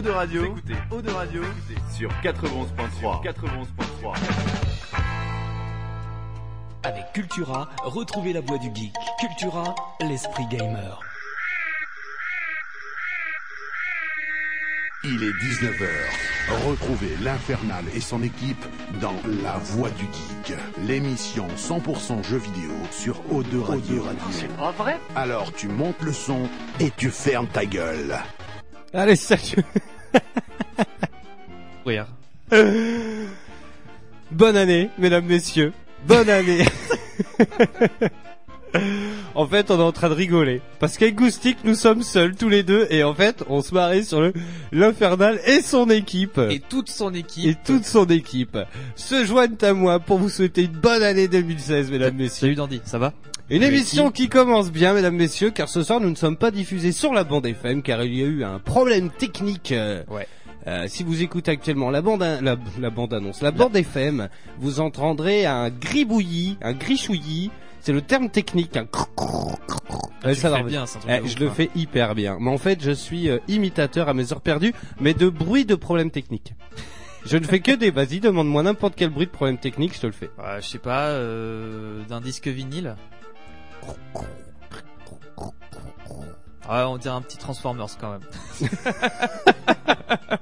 Eau de Radio, écoutez Eau de Radio sur 91.3. 91.3. Avec Cultura, retrouvez la voix du geek. Cultura, l'esprit gamer. Il est 19h. Retrouvez l'Infernal et son équipe dans La Voix du Geek, l'émission 100% jeux vidéo sur O2 Radio. C'est pas vrai? Alors tu montes le son et tu fermes ta gueule. Allez, salut Rire. Bonne année, mesdames, messieurs. Bonne année En fait, on est en train de rigoler. Parce qu'avec Goustic, nous sommes seuls, tous les deux, et en fait, on se marrait sur le l'Infernal et son équipe. Et toute son équipe. Et toute son équipe se joignent à moi pour vous souhaiter une bonne année 2016, mesdames, messieurs. Salut Dandy, ça va? Une émission qui commence bien, mesdames, messieurs, car ce soir, nous ne sommes pas diffusés sur la bande FM, car il y a eu un problème technique. euh, Ouais. euh, si vous écoutez actuellement la bande, la, la bande annonce, la bande FM, vous entendrez un gribouillis, un grichouillis. C'est le terme technique. Un Ouais, tu ça va revenir. bien, c'est un truc Eh, de je le hein. fais hyper bien. Mais en fait, je suis euh, imitateur à mes heures perdues, mais de bruit de problèmes techniques. je ne fais que des. Vas-y, demande-moi n'importe quel bruit de problème technique, je te le fais. Ouais, je sais pas, euh, d'un disque vinyle. Ouais, on dirait un petit Transformers quand même.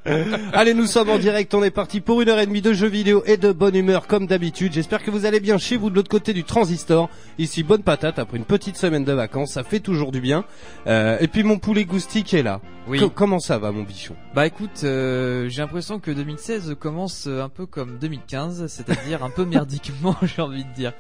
Allez, nous sommes en direct, on est parti pour une heure et demie de jeux vidéo et de bonne humeur comme d'habitude. J'espère que vous allez bien chez vous de l'autre côté du transistor. Ici, bonne patate après une petite semaine de vacances, ça fait toujours du bien. Euh, et puis mon poulet goustique est là. Oui. Co- comment ça va mon bichon? Bah écoute, euh, j'ai l'impression que 2016 commence euh, un peu comme 2015, c'est-à-dire un peu merdiquement, j'ai envie de dire.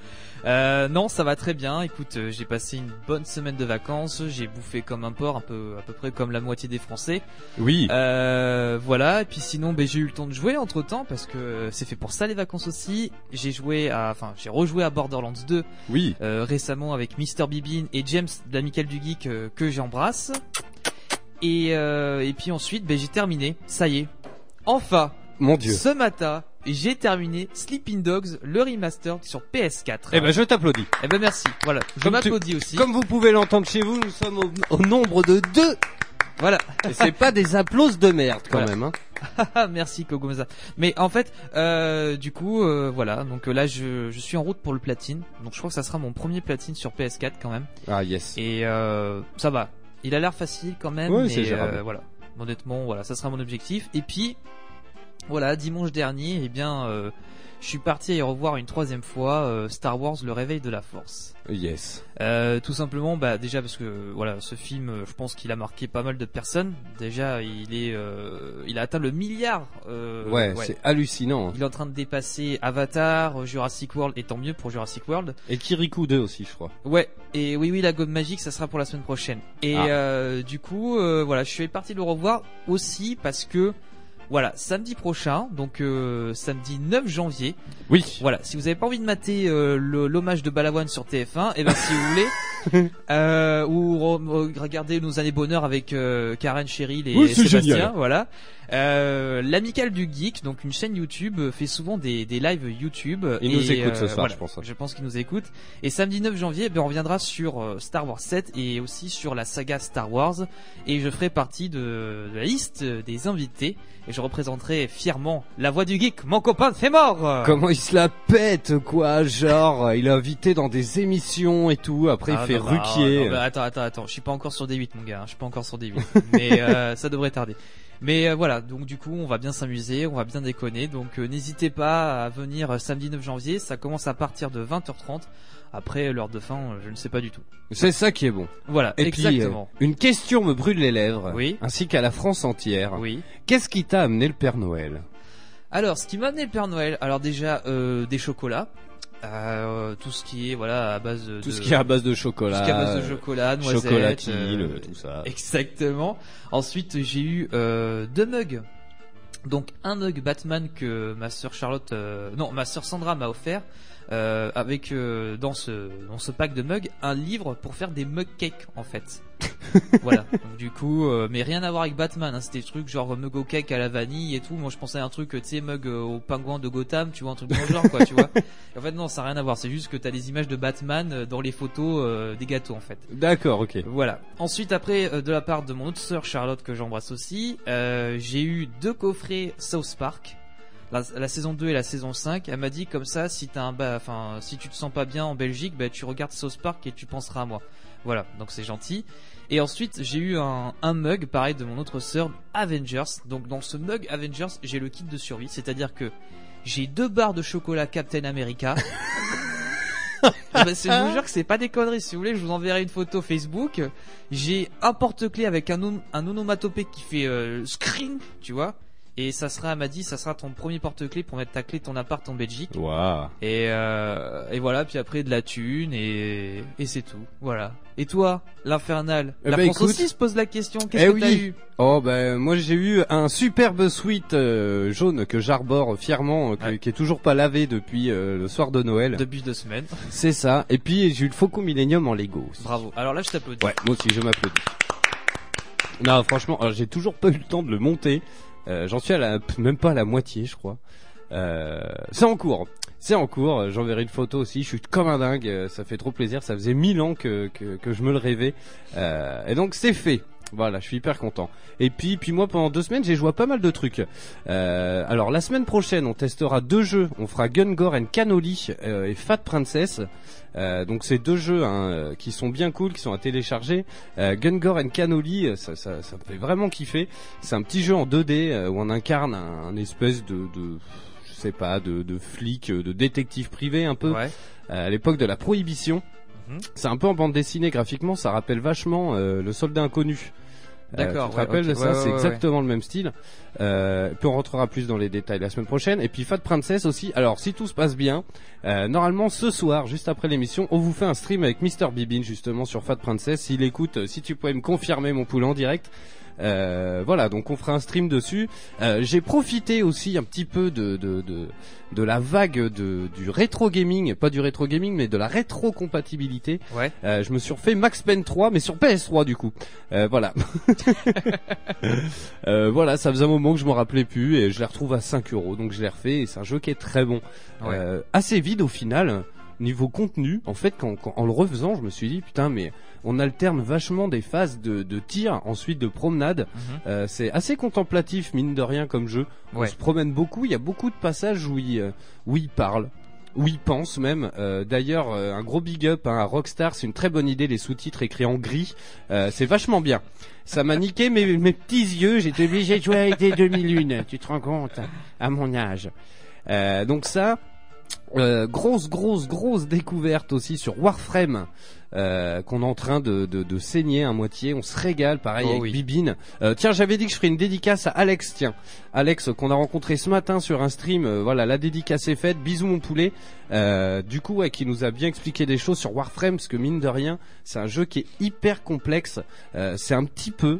Euh, non, ça va très bien. Écoute, euh, j'ai passé une bonne semaine de vacances. J'ai bouffé comme un porc, un peu, à peu près comme la moitié des Français. Oui. Euh, voilà. Et puis sinon, ben, j'ai eu le temps de jouer entre temps parce que c'est fait pour ça les vacances aussi. J'ai joué à, enfin, j'ai rejoué à Borderlands 2 Oui. euh, récemment avec Mr Bibin et James d'Amical du Geek que j'embrasse. Et et puis ensuite, ben, j'ai terminé. Ça y est. Enfin, Mon dieu. ce matin, j'ai terminé Sleeping Dogs, le remastered sur PS4. Eh ben je t'applaudis. Eh ben merci. Voilà, je m'applaudis aussi. Comme vous pouvez l'entendre chez vous, nous sommes au, au nombre de deux. Voilà. Et c'est pas des applauses de merde quand Voilà. même. Hein. Ah, merci Kogomaza. Mais en fait, euh, du coup, euh, voilà. Donc euh, là, je, je suis en route pour le platine. Donc je crois que ça sera mon premier platine sur PS4 quand même. Ah yes. Et ça va. Il a l'air facile quand même. Mais c'est gérable. voilà. Honnêtement, voilà, ça sera mon objectif. Et puis, voilà, dimanche dernier, eh bien, euh, je suis parti y revoir une troisième fois euh, Star Wars: Le Réveil de la Force. Yes. Euh, tout simplement, bah déjà parce que voilà, ce film, je pense qu'il a marqué pas mal de personnes. Déjà, il est, il a atteint le milliard. ouais, c'est hallucinant. hein. Il est en train de dépasser Avatar, Jurassic World, et tant mieux pour Jurassic World. Et Kirikou 2 aussi, je crois. Ouais, et oui, oui, la gomme magique, ça sera pour la semaine prochaine. Et Ah. du coup, voilà, je suis parti le revoir aussi parce que, voilà, samedi prochain, donc euh, samedi 9 janvier. Oui. Voilà, si vous avez pas envie de mater euh, l'hommage de Balavoine sur TF1, et ben si vous voulez, euh, ou re- re- regarder nos années bonheur avec euh, Karen Cheryl et Oui, Sébastien, génial. voilà. Euh, L'amicale du geek, donc une chaîne YouTube, euh, fait souvent des, des lives YouTube. Il et, nous écoute ce soir, voilà, je pense. Je pense qu'il nous écoute. Et samedi 9 janvier, ben, on reviendra sur Star Wars 7 et aussi sur la saga Star Wars. Et je ferai partie de, de la liste des invités. Et je représenterai fièrement la voix du geek, mon copain c'est mort Comment il se la pète, quoi Genre, il est invité dans des émissions et tout. Après, Ah, il fait non, bah, Ruquier. non, bah, attends, attends, attends. Je suis pas encore sur des 8 mon gars. hein. Je suis pas encore sur des 8 mais euh, ça devrait tarder. Mais euh, voilà, donc du coup, on va bien s'amuser, on va bien déconner. Donc euh, n'hésitez pas à venir samedi 9 janvier. Ça commence à partir de 20h30. Après, l'heure de fin, euh, je ne sais pas du tout. C'est ça qui est bon. Voilà, Et exactement. puis, euh, une question me brûle les lèvres. Oui. Ainsi qu'à la France entière. Oui. Qu'est-ce qui t'a amené le Père Noël? Alors, ce qui m'a amené le Père Noël, alors déjà euh, des chocolats, euh, tout ce qui est voilà à base de Tout ce qui est à base de chocolat. tout ce qui est à base de chocolat, noisettes, chocolatine, euh, tout ça. Exactement. Ensuite, j'ai eu euh, deux mugs. Donc un mug Batman que ma sœur Charlotte, euh, non, ma sœur Sandra m'a offert. Euh, avec euh, dans ce dans ce pack de mugs un livre pour faire des mug cakes en fait. voilà. Donc du coup, euh, mais rien à voir avec Batman. Hein, C'était des trucs genre mug au cake à la vanille et tout. Moi, je pensais à un truc, tu sais, mug euh, au pingouin de Gotham, tu vois, un truc dans le genre, quoi, tu vois. Et en fait, non, ça n'a rien à voir. C'est juste que t'as des images de Batman euh, dans les photos euh, des gâteaux en fait. D'accord, ok. Voilà. Ensuite, après, euh, de la part de mon autre sœur Charlotte que j'embrasse aussi, euh, j'ai eu deux coffrets South Park. La, la saison 2 et la saison 5, elle m'a dit comme ça, si t'as un bah, enfin, si tu te sens pas bien en Belgique, bah, tu regardes South Park et tu penseras à moi. Voilà, donc c'est gentil. Et ensuite, j'ai eu un, un mug, pareil, de mon autre sœur, Avengers. Donc dans ce mug Avengers, j'ai le kit de survie, c'est-à-dire que j'ai deux barres de chocolat Captain America. Bah, je vous jure que c'est pas des conneries. Si vous voulez, je vous enverrai une photo Facebook. J'ai un porte-clés avec un, un onomatopée qui fait euh, screen, tu vois. Et ça sera, m'a dit, ça sera ton premier porte-clés pour mettre ta clé de ton appart en Belgique. Waouh. Et, euh, et voilà, puis après de la thune et, et c'est tout. Voilà. Et toi, l'infernal Eh La ben, France écoute- aussi se pose la question. Qu'est-ce Eh que t'as oui. eu? Oh ben moi j'ai eu un superbe sweat euh, jaune que j'arbore fièrement, euh, que- Ouais. qui est toujours pas lavé depuis euh, le soir de Noël. Depuis deux semaines. C'est ça. Et puis j'ai eu le Faucon Millennium en Lego. aussi. Bravo. Alors là, je t'applaudis. Ouais, moi aussi je m'applaudis. Non, franchement, j'ai toujours pas eu le temps de le monter. Euh, J'en suis à la, même pas à la moitié, je crois. Euh, c'est en cours. C'est en cours. J'enverrai une photo aussi. Je suis comme un dingue. euh, Ça fait trop plaisir. Ça faisait mille ans que, que, que je me le rêvais. Et donc c'est fait. Voilà, je suis hyper content. Et puis, puis moi pendant deux semaines, j'ai joué à pas mal de trucs. Euh, alors la semaine prochaine, on testera deux jeux. On fera Gun Gore and Cannoli euh, et Fat Princess. Euh, donc c'est deux jeux hein, euh, qui sont bien cool, qui sont à télécharger. Euh, Gun Gore and Cannoli, euh, ça, ça, ça me fait vraiment kiffer. C'est un petit jeu en 2D euh, où on incarne un, un espèce de, de je sais pas, de, de flic, de détective privé un peu Ouais. euh, à l'époque de la prohibition. Mhm. C'est un peu en bande dessinée graphiquement, ça rappelle vachement euh, le soldat inconnu. Euh, D'accord, tu te ouais, rappelles ça Ouais, C'est ouais, exactement le même style. Euh, puis on rentrera plus dans les détails la semaine prochaine. Et puis Fat Princess aussi. Alors si tout se passe bien, euh, normalement ce soir, juste après l'émission, on vous fait un stream avec Mr Bibin justement sur Fat Princess. S'il écoute, euh, si tu pouvais me confirmer mon poulet en direct. Euh, voilà, donc on fera un stream dessus. Euh, J'ai profité aussi un petit peu de de, de, de la vague de, du rétro gaming, pas du rétro gaming, mais de la rétro compatibilité. Ouais. Euh, je me suis refait Max Payne 3, mais sur PS3 du coup. Euh, voilà. Euh, voilà, ça faisait un moment que je m'en rappelais plus et je les retrouve à 5 euros, donc je l'ai refait et c'est un jeu qui est très bon. Ouais. Euh, assez vide au final. Niveau contenu, en fait, quand, quand- en le refaisant, je me suis dit putain, mais on alterne vachement des phases de, de tir, ensuite de promenade. Mhm. Euh, c'est assez contemplatif, mine de rien, comme jeu. On se promène beaucoup. Il y a beaucoup de passages où il, euh, où il parle, où il pense même. Euh, D'ailleurs, euh, un gros big up hein, à Rockstar. C'est une très bonne idée, les sous-titres écrits en gris. Euh, c'est vachement bien. Ça m'a niqué mes, mes petits yeux. J'étais obligé de jouer avec des 2001. Tu te rends compte À mon âge. Donc ça, grosse, grosse, grosse découverte aussi sur Warframe. Euh, qu'on est en train de, de, de saigner à moitié, on se régale, pareil Oh avec oui. Bibine. Euh, tiens, j'avais dit que je ferais une dédicace à Alex, tiens, Alex qu'on a rencontré ce matin sur un stream. euh, voilà, la dédicace est faite. Bisous mon poulet. Euh, du coup, ouais, qui nous a bien expliqué des choses sur Warframe, parce que mine de rien, c'est un jeu qui est hyper complexe. Euh, c'est un petit peu.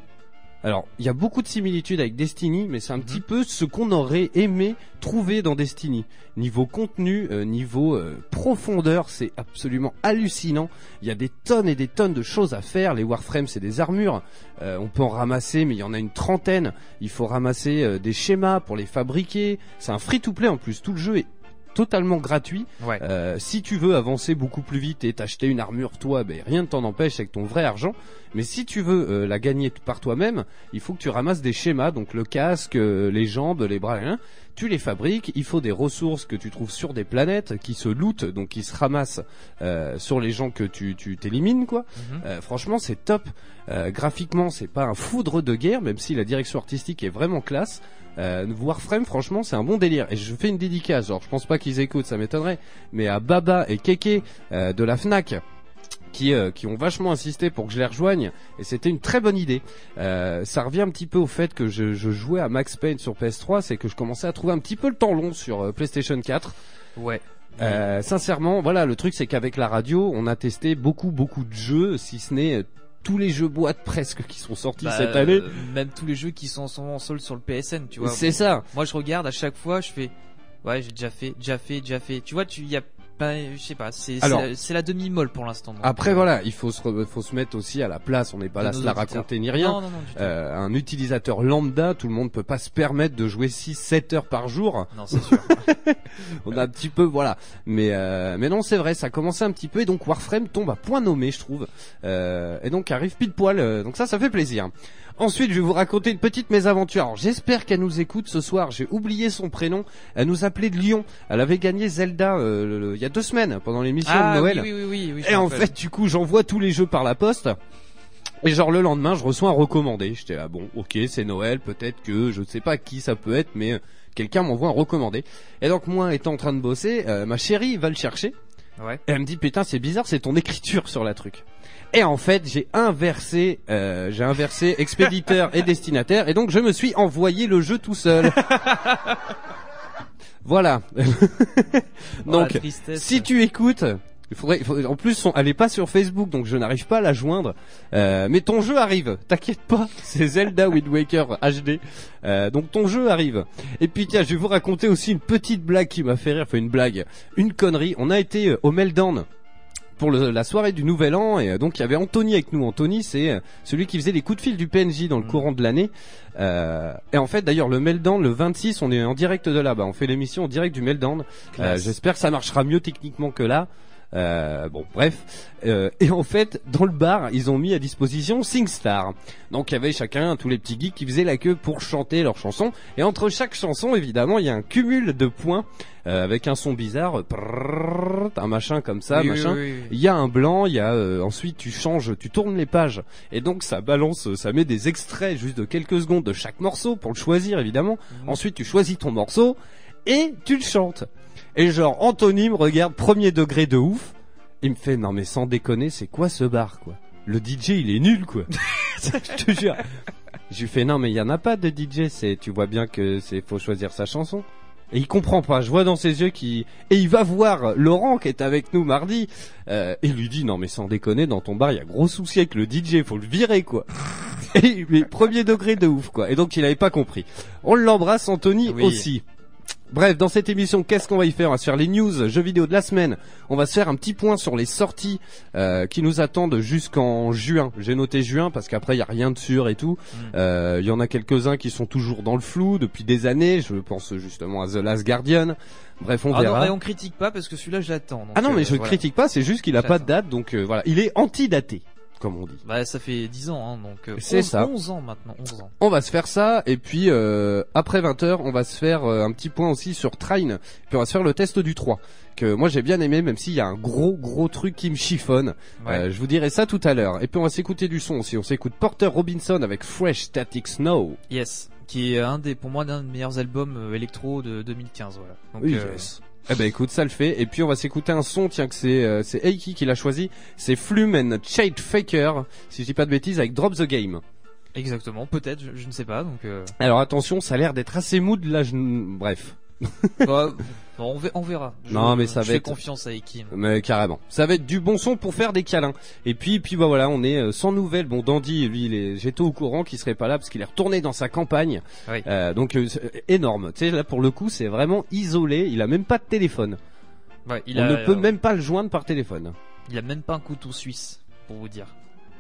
Alors, il y a beaucoup de similitudes avec Destiny, mais c'est un petit peu ce qu'on aurait aimé trouver dans Destiny. Niveau contenu, euh, niveau euh, profondeur, c'est absolument hallucinant. Il y a des tonnes et des tonnes de choses à faire. Les Warframes, c'est des armures. Euh, on peut en ramasser, mais il y en a une trentaine. Il faut ramasser des schémas pour les fabriquer. C'est un free-to-play en plus. Tout le jeu est totalement gratuit. Ouais. Euh, si tu veux avancer beaucoup plus vite et t'acheter une armure toi, ben rien ne t'en empêche avec ton vrai argent. Mais si tu veux euh, la gagner par toi-même, il faut que tu ramasses des schémas, donc le casque, euh, les jambes, les bras, rien. Tu les fabriques. Il faut des ressources que tu trouves sur des planètes qui se lootent, donc qui se ramassent euh, sur les gens que tu tu t'élimines quoi. Mhm. Euh, franchement, c'est top. Euh, graphiquement, c'est pas un foudre de guerre, même si la direction artistique est vraiment classe. Euh, Warframe, franchement, c'est un bon délire. Et je fais une dédicace. Genre, je pense pas qu'ils écoutent, ça m'étonnerait. Mais à Baba et Keke euh, de la Fnac. Qui, euh, qui ont vachement insisté pour que je les rejoigne et c'était une très bonne idée. Euh, ça revient un petit peu au fait que je, je jouais à Max Payne sur PS3, c'est que je commençais à trouver un petit peu le temps long sur euh, PlayStation 4. Ouais. Sincèrement, voilà, le truc c'est qu'avec la radio, on a testé beaucoup beaucoup de jeux, si ce n'est tous les jeux boîtes presque qui sont sortis Bah, cette année. euh, même tous les jeux qui sont en solde sur le PSN, tu vois. C'est ça. Moi, je regarde à chaque fois, je fais, ouais, j'ai déjà fait, déjà fait, déjà fait. Tu vois, tu y a Bah, je sais pas, c'est Alors- c'est la, demi-molle pour l'instant. Après euh, voilà, il faut se, re- faut se mettre aussi à la place. On n'est pas là à se la raconter ni rien. Non, non, non. Euh, un utilisateur lambda, tout le monde peut pas se permettre de jouer 6-7 heures par jour. Non, c'est sûr. On a un petit peu, voilà. Mais euh, mais non, c'est vrai, ça a commencé un petit peu et donc Warframe tombe à point nommé, je trouve. Euh, et donc arrive pile poil. euh, donc ça, ça fait plaisir. Ensuite, je vais vous raconter une petite mésaventure. Alors, j'espère qu'elle nous écoute ce soir. J'ai oublié son prénom. Elle nous appelait de Lyon. Elle avait gagné Zelda euh, le- le- il y a deux semaines pendant l'émission ah, de Noël. Oui, oui, oui, oui, oui, je Et en fait, du coup, j'envoie tous les jeux par la poste. Et genre le lendemain, je reçois un recommandé. J'étais là, bon, ok, c'est Noël, peut-être que je ne sais pas qui ça peut être, mais euh, quelqu'un m'envoie un recommandé. Et donc moi, étant en train de bosser, euh, ma chérie va le chercher. Ouais. Et elle me dit, putain, c'est bizarre, c'est ton écriture sur la truc. Et en fait, j'ai inversé, euh, j'ai inversé expéditeur et destinataire, et donc je me suis envoyé le jeu tout seul. voilà. Oh, donc, si tu écoutes, il faudrait, il faudrait- en plus, elle est pas sur Facebook, donc je n'arrive pas à la joindre. Euh, mais ton jeu arrive, t'inquiète pas, c'est Zelda Wind Waker HD. Euh, donc ton jeu arrive. Et puis tiens, je vais vous raconter aussi une petite blague qui m'a fait rire, enfin une blague, une connerie. On a été euh, au Meltdown pour le- la soirée du Nouvel An et euh, donc il y avait Anthony avec nous. Anthony, c'est euh, celui qui faisait les coups de fil du PNJ dans le Mhm. courant de l'année. Euh, et en fait, d'ailleurs, le Meltdown, le 26, on est en direct de là-bas. On fait l'émission en direct du Meltdown. Euh. J'espère que ça marchera mieux techniquement que là. Euh, bon, bref. Euh, et en fait, dans le bar, ils ont mis à disposition SingStar. Donc, il y avait chacun, tous les petits geeks qui faisaient la queue pour chanter leurs chansons. Et entre chaque chanson, évidemment, il y a un cumul de points euh, avec un son bizarre, un machin comme ça, Oui, oui, machin. oui, oui. Il y a un blanc, il y a ensuite tu changes, tu tournes les pages et donc ça balance, ça met des extraits juste de quelques secondes de chaque morceau pour le choisir évidemment. Mhm. Ensuite tu choisis ton morceau et tu le chantes. Et genre Anthony me regarde premier degré de ouf, il me fait non mais sans déconner c'est quoi ce bar quoi? Le DJ il est nul quoi. Je te jure. Je lui fais non mais il y en a pas de DJ, c'est tu vois bien que c'est faut choisir sa chanson. Et il comprend pas, je vois dans ses yeux qu'il et il va voir Laurent qui est avec nous mardi euh, et lui dit non mais sans déconner dans ton bar il y a gros souci avec le DJ, faut le virer quoi. et mais premier degré de ouf quoi. Et donc il avait pas compris. On l'embrasse Anthony Oui. aussi. Bref, dans cette émission, qu'est-ce qu'on va y faire? On va se faire les news, jeux vidéo de la semaine. On va se faire un petit point sur les sorties euh, qui nous attendent jusqu'en juin. J'ai noté juin parce qu'après il y a rien de sûr et tout. Mm. Euh, Il y en a quelques-uns qui sont toujours dans le flou depuis des années. Je pense justement à The Last Guardian. Bref, on Ah non, verra. mais on critique pas parce que celui-là je l'attends. donc, Ah non, mais euh, je voilà. critique pas. C'est juste qu'il a pas de date, donc euh, voilà. Il est anti-daté, comme on dit. Bah ça fait 10 ans, hein, donc euh, C'est 11, ça. 11 ans maintenant, 11 ans. On va se faire ça et puis euh, après 20h, on va se faire euh, un petit point aussi sur Train. Puis on va se faire le test du 3 que moi j'ai bien aimé même s'il y a un gros gros truc qui me chiffonne. Ouais. Euh, je vous dirai ça tout à l'heure. Et puis on va s'écouter du son aussi. On s'écoute Porter Robinson avec Fresh Static Snow. Yes, qui est un des, pour moi, l'un des meilleurs albums euh, électro de 2015, voilà. Donc, Oui, yes. Eh ben écoute, ça le fait. Et puis on va s'écouter un son, tiens que c'est euh, c'est Eiki qui l'a choisi. C'est Flume and Shade Faker, si je dis pas de bêtises, avec Drop the Game. exactement, peut-être, je, je ne sais pas, donc. Euh, Alors attention, ça a l'air d'être assez mood là. Je... Bref, bah, bon, on, ver- on verra. Je, Non, mais ça je va fais être- confiance à Ekim. mais carrément. Ça va être du bon son pour faire des câlins. Et puis puis bah voilà, on est euh, sans nouvelles. Bon, Dandy, lui, il est... j'étais au courant qu'il serait pas là parce qu'il est retourné dans sa campagne. Oui. Euh, donc euh, énorme. Tu sais là pour le coup, c'est vraiment isolé. Il a même pas de téléphone. Ouais, il on a, ne peut même pas le joindre par téléphone. Il a même pas un couteau suisse, pour vous dire.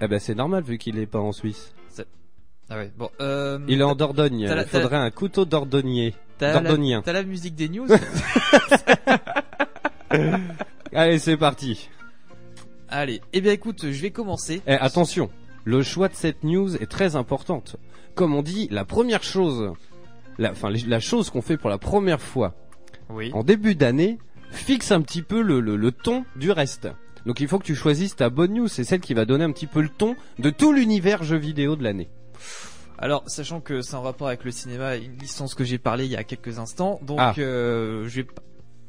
Eh ben c'est normal vu qu'il est pas en Suisse. Ah ouais, bon, euh, Il est en Dordogne. Il faudrait un couteau d'ordonnier. T'as la, t'as la musique des news Allez, c'est parti. Allez, eh bien écoute, je vais commencer. Eh, attention, le choix de cette news est très importante. Comme on dit, la première chose, la, enfin la chose qu'on fait pour la première fois Oui. en début d'année fixe un petit peu le, le, le ton du reste. Donc il faut que tu choisisses ta bonne news, c'est celle qui va donner un petit peu le ton de tout l'univers jeux vidéo de l'année. Alors, sachant que c'est en rapport avec le cinéma, une licence que j'ai parlé il y a quelques instants, donc Ah. euh, je vais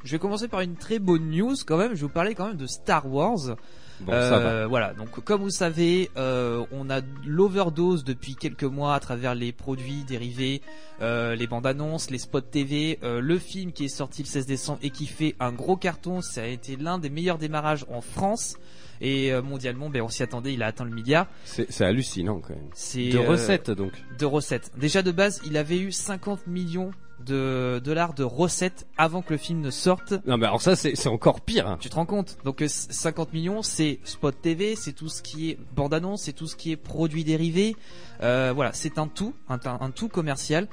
je vais commencer par une très bonne news quand même. Je vais vous parler quand même de Star Wars. Bon, ça va. Euh, Voilà, donc comme vous savez, euh, on a l'overdose depuis quelques mois à travers les produits dérivés, euh, les bandes annonces, les spots TV, le film qui est sorti le 16 décembre et qui fait un gros carton. Ça a été l'un des meilleurs démarrages en France et euh, mondialement. Ben on s'y attendait, il a atteint le milliard. C'est hallucinant quand même. De euh, recettes donc. de recettes. Déjà de base, il avait eu 50 millions de dollars de recettes avant que le film ne sorte. Non mais alors ça c'est encore pire. hein. Tu te rends compte? Donc euh, 50 millions, c'est spot TV, c'est tout ce qui est bande-annonce, c'est tout ce qui est produits dérivés. Euh, voilà, c'est un tout, un, un tout commercial.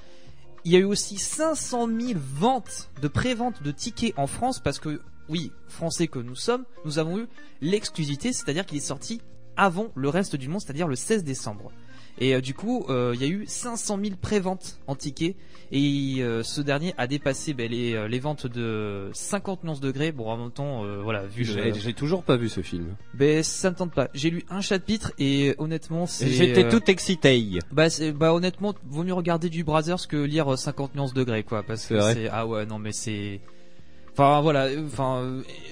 Il y a eu aussi 500 000 ventes de pré-vente de tickets en France parce que oui, français que nous sommes, nous avons eu l'exclusivité, c'est-à-dire qu'il est sorti avant le reste du monde, c'est-à-dire le 16 décembre. Et euh, du coup, euh, il y a eu 500 000 préventes en tickets et euh, ce dernier a dépassé ben, les, les ventes de 51 degrés. Bon, en même temps, euh, voilà, vu J'ai le... j'ai toujours pas vu ce film. Ben, ça me tente pas. J'ai lu un chapitre et honnêtement, c'est. J'étais euh, tout excité. Bah, c'est- bah honnêtement, vaut mieux regarder du Brothers que lire euh, 50 nuances degrés, quoi, parce C'est que vrai c'est ah ouais non mais c'est. Enfin voilà, enfin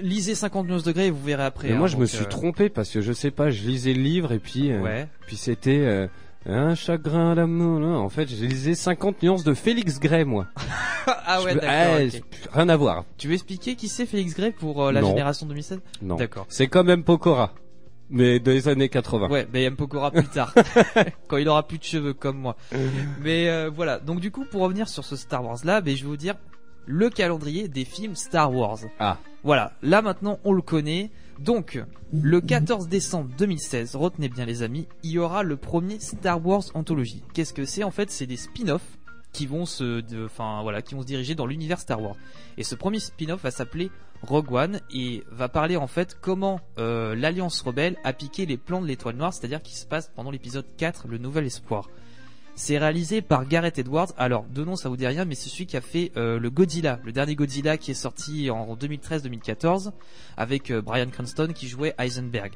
lisez 50 nuances degrés et vous verrez après. Mais hein, moi je me suis euh, trompé parce que je sais pas, je lisais le livre et puis euh, Ouais. puis c'était euh, un chagrin d'amour. En fait, j'ai lisé 50 nuances de Félix Gray moi. ah ouais d'accord. C'est- Rien à voir. Tu veux expliquer qui c'est Félix Gray pour la Non. génération 2016 Non. D'accord. C'est quand même Pokora. Mais des années 80. Ouais, mais M. Pokora plus tard, quand il aura plus de cheveux comme moi. Mais euh, voilà, donc du coup, pour revenir sur ce Star Wars là, ben, je vais vous dire le calendrier des films Star Wars. Ah. Voilà, là maintenant on le connaît. Donc, le 14 décembre 2016, retenez bien les amis, il y aura le premier Star Wars Anthology. Qu'est-ce que c'est? En fait, c'est des spin-offs qui vont se, enfin voilà, qui vont se diriger dans l'univers Star Wars. Et ce premier spin-off va s'appeler Rogue One et va parler en fait comment euh, l'Alliance rebelle a piqué les plans de l'Étoile Noire, c'est-à-dire qui se passe pendant l'épisode 4, le Nouvel Espoir. C'est réalisé par Gareth Edwards. Alors, de nom, ça vous dit rien, mais c'est celui qui a fait euh, le Godzilla, le dernier Godzilla qui est sorti en 2013-2014, avec euh, Brian Cranston qui jouait Heisenberg.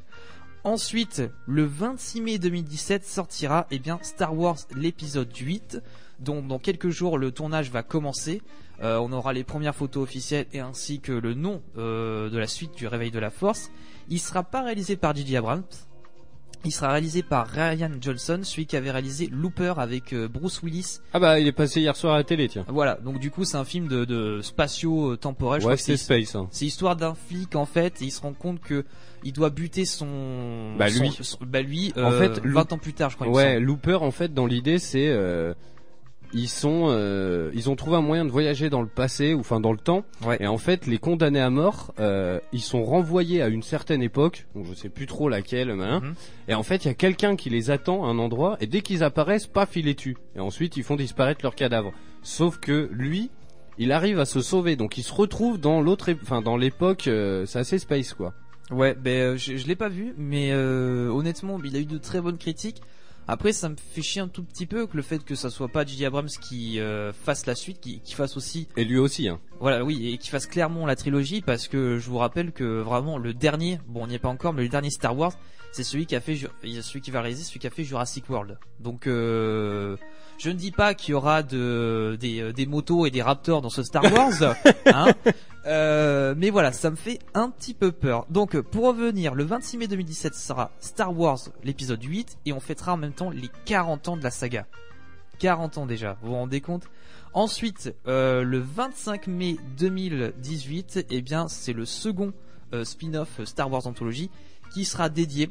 Ensuite, le 26 mai 2017 sortira eh bien Star Wars l'épisode 8, dont dans quelques jours le tournage va commencer. Euh, on aura les premières photos officielles et ainsi que le nom euh, de la suite du Réveil de la Force. Il sera pas réalisé par J.J. Abrams. Il sera réalisé par Ryan Johnson, celui qui avait réalisé Looper avec euh, Bruce Willis. Ah bah il est passé hier soir à la télé tiens. Voilà, donc du coup c'est un film de, de spatio-temporel. Je Ouais c'est Space. hein. c'est l'histoire d'un flic en fait et il se rend compte que il doit buter son Bah, lui. son- bah lui En euh, fait, 20 ans plus tard je crois Ouais. Looper en fait dans l'idée c'est euh, ils sont euh, ils ont trouvé un moyen de voyager dans le passé ou enfin dans le temps Ouais. et en fait les condamnés à mort euh, ils sont renvoyés à une certaine époque donc je sais plus trop laquelle hein, Mhm. et en fait il y a quelqu'un qui les attend à un endroit et dès qu'ils apparaissent paf il les tue et ensuite ils font disparaître leurs cadavres sauf que lui il arrive à se sauver donc il se retrouve dans l'autre enfin dans l'époque euh, c'est assez space quoi Ouais, ben euh, je, je l'ai pas vu, mais euh, honnêtement, il a eu de très bonnes critiques. Après, ça me fait chier un tout petit peu que le fait que ça soit pas J.J. Abrams qui euh, fasse la suite, qui, qui fasse aussi, et lui aussi hein voilà, oui, et qui fasse clairement la trilogie, parce que je vous rappelle que vraiment le dernier, bon, on n'y est pas encore, mais le dernier Star Wars, c'est celui qui a fait, celui qui va réaliser, celui qui a fait Jurassic World. Donc, euh, je ne dis pas qu'il y aura de, des, euh, des motos et des raptors dans ce Star Wars, hein, euh, mais voilà, ça me fait un petit peu peur. Donc, pour revenir, le 26 mai 2017 sera Star Wars l'épisode 8 et on fêtera en même temps les 40 ans de la saga. 40 ans déjà, vous vous rendez compte? Ensuite, euh, le 25 mai 2018, eh bien, c'est le second euh, spin-off Star Wars Anthology qui sera dédié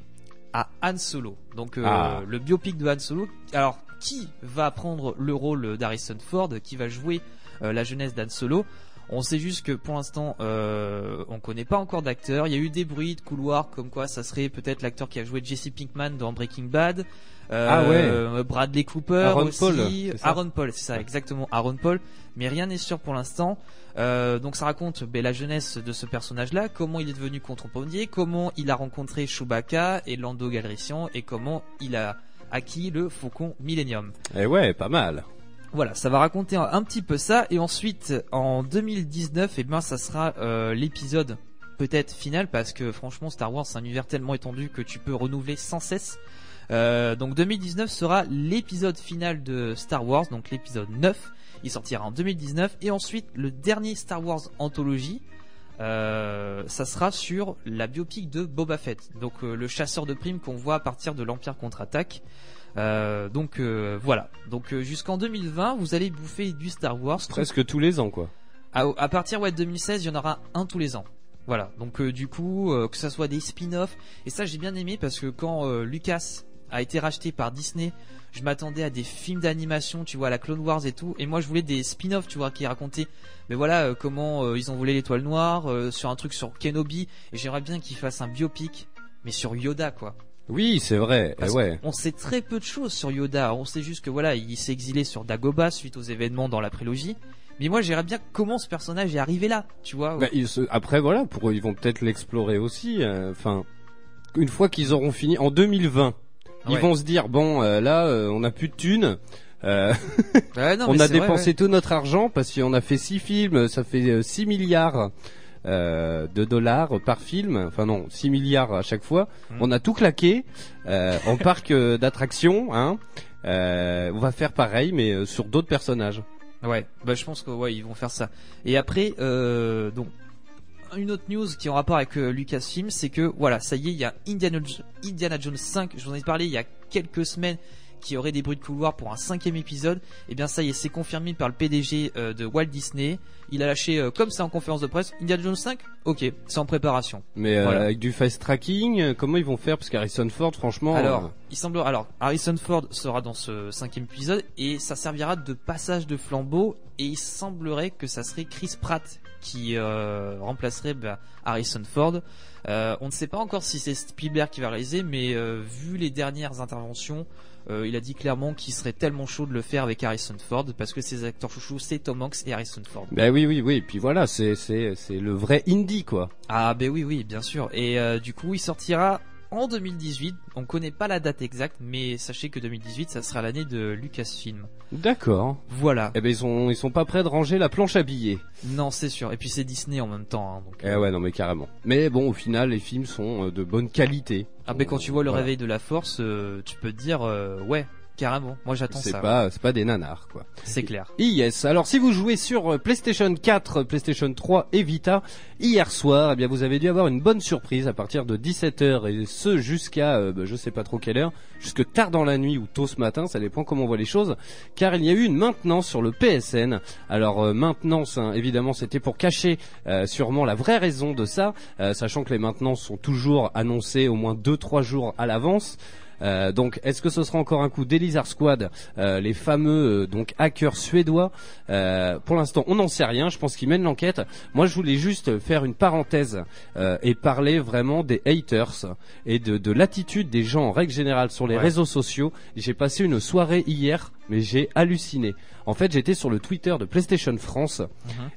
à Han Solo. Donc, euh, Ah. le biopic de Han Solo. Alors, qui va prendre le rôle d'Harrison Ford Qui va jouer euh, la jeunesse d'Han Solo? On sait juste que pour l'instant, euh, on connaît pas encore d'acteur. Il y a eu des bruits de couloirs comme quoi ça serait peut-être l'acteur qui a joué Jesse Pinkman dans Breaking Bad. Euh, Ah ouais. Bradley Cooper Aaron aussi. Paul, Aaron Paul, c'est ça, exactement. Aaron Paul. Mais rien n'est sûr pour l'instant. Euh, donc ça raconte ben, la jeunesse de ce personnage-là, comment il est devenu contrebandier, comment il a rencontré Chewbacca et Lando Calrissian et comment il a acquis le Faucon Millennium. et ouais pas mal Voilà, ça va raconter un, un petit peu ça et ensuite en 2019, eh ben ça sera euh, l'épisode peut-être final parce que franchement Star Wars c'est un univers tellement étendu que tu peux renouveler sans cesse. Euh, donc 2019 sera l'épisode final de Star Wars, donc l'épisode 9. Il sortira en 2019 et ensuite le dernier Star Wars anthologie. euh, ça sera sur la biopic de Boba Fett, donc euh, le chasseur de primes qu'on voit à partir de l'Empire contre-attaque. Euh, donc voilà. Donc jusqu'en 2020, vous allez bouffer du Star Wars. presque tous les ans quoi À, à partir ouais, de 2016, il y en aura un tous les ans. Voilà. Donc du coup, que ça soit des spin-offs. Et ça, j'ai bien aimé parce que quand Lucas a été racheté par Disney. Je m'attendais à des films d'animation, tu vois, à la Clone Wars et tout. Et moi, je voulais des spin-offs, tu vois, qui racontaient, mais voilà, euh, comment euh, ils ont volé l'étoile noire, euh, sur un truc sur Kenobi. Et j'aimerais bien qu'ils fassent un biopic, mais sur Yoda, quoi. Oui, c'est vrai. Parce eh ouais. On sait très peu de choses sur Yoda. On sait juste que voilà, il s'est exilé sur Dagobah suite aux événements dans la prélogie. Mais moi, j'aimerais bien comment ce personnage est arrivé là, tu vois. Bah, ils se- Après voilà, pour ils vont peut-être l'explorer aussi. euh, Enfin, une fois qu'ils auront fini en 2020, ils Ouais. vont se dire bon euh, là euh, on a plus de thunes. euh, Ouais, non, on a vrai, dépensé ouais. tout notre argent parce qu'on a fait six films, ça fait euh, 6 milliards de dollars par film. Enfin non, 6 milliards à chaque fois. Mm. On a tout claqué en parc d'attractions. Hein. On va faire pareil mais sur d'autres personnages. Ouais, bah je pense que ouais, ils vont faire ça. Et après, donc une autre news qui est en rapport avec euh, Lucasfilm, c'est que voilà, ça y est, il y a Indiana, Jo- Indiana Jones 5. Je vous en ai parlé il y a quelques semaines. Qui aurait des bruits de couloir pour un cinquième épisode. Et bien ça y est, c'est confirmé par le PDG euh, de Walt Disney. Il a lâché, euh, comme c'est en conférence de presse, Indiana Jones 5. Ok, c'est en préparation. Mais Voilà. avec du fast tracking, comment ils vont faire? Parce qu'Harrison Ford, franchement. Alors, il semble, alors Harrison Ford sera dans ce cinquième épisode et ça servira de passage de flambeau et il semblerait que ça serait Chris Pratt qui euh, remplacerait bah, Harrison Ford. Euh, on ne sait pas encore si c'est Spielberg qui va réaliser, mais euh, vu les dernières interventions, il a dit clairement qu'il serait tellement chaud de le faire avec Harrison Ford parce que ses acteurs chouchous c'est Tom Hanks et Harrison Ford. Bah oui, oui, oui. Et puis voilà, c'est c'est c'est le vrai indie quoi. Ah ben oui oui bien sûr et du coup il sortira en 2018 on connaît pas la date exacte mais sachez que 2018 ça sera l'année de Lucasfilm D'accord. voilà Eh ben ils sont ils sont pas prêts de ranger la planche à billets. non c'est sûr et puis c'est Disney en même temps hein, donc Eh ouais, non mais carrément. Mais bon, au final, les films sont euh, de bonne qualité. ah ben quand tu vois le Voilà. réveil de la force euh, tu peux te dire euh, ouais carrément moi j'attends C'est ça pas c'est pas des nanars quoi. c'est clair Yes. Alors si vous jouez sur euh, PlayStation 4, PlayStation 3 et Vita hier soir, eh bien vous avez dû avoir une bonne surprise à partir de 17h et ce jusqu'à euh, bah, je sais pas trop quelle heure, jusque tard dans la nuit ou tôt ce matin, ça dépend comment on voit les choses, car il y a eu une maintenance sur le PSN. Alors euh, maintenance, hein, évidemment, c'était pour cacher euh, sûrement la vraie raison de ça, euh, sachant que les maintenances sont toujours annoncées au moins 2-3 jours à l'avance. Euh, donc, est-ce que ce sera encore un coup d'Elizar Squad, euh, les fameux euh, donc hackers suédois Euh, Pour l'instant, on n'en sait rien. Je pense qu'ils mènent l'enquête. Moi, je voulais juste faire une parenthèse euh, et parler vraiment des haters et de, de l'attitude des gens en règle générale sur les Ouais. réseaux sociaux. J'ai passé une soirée hier, mais j'ai halluciné. En fait, j'étais sur le Twitter de PlayStation France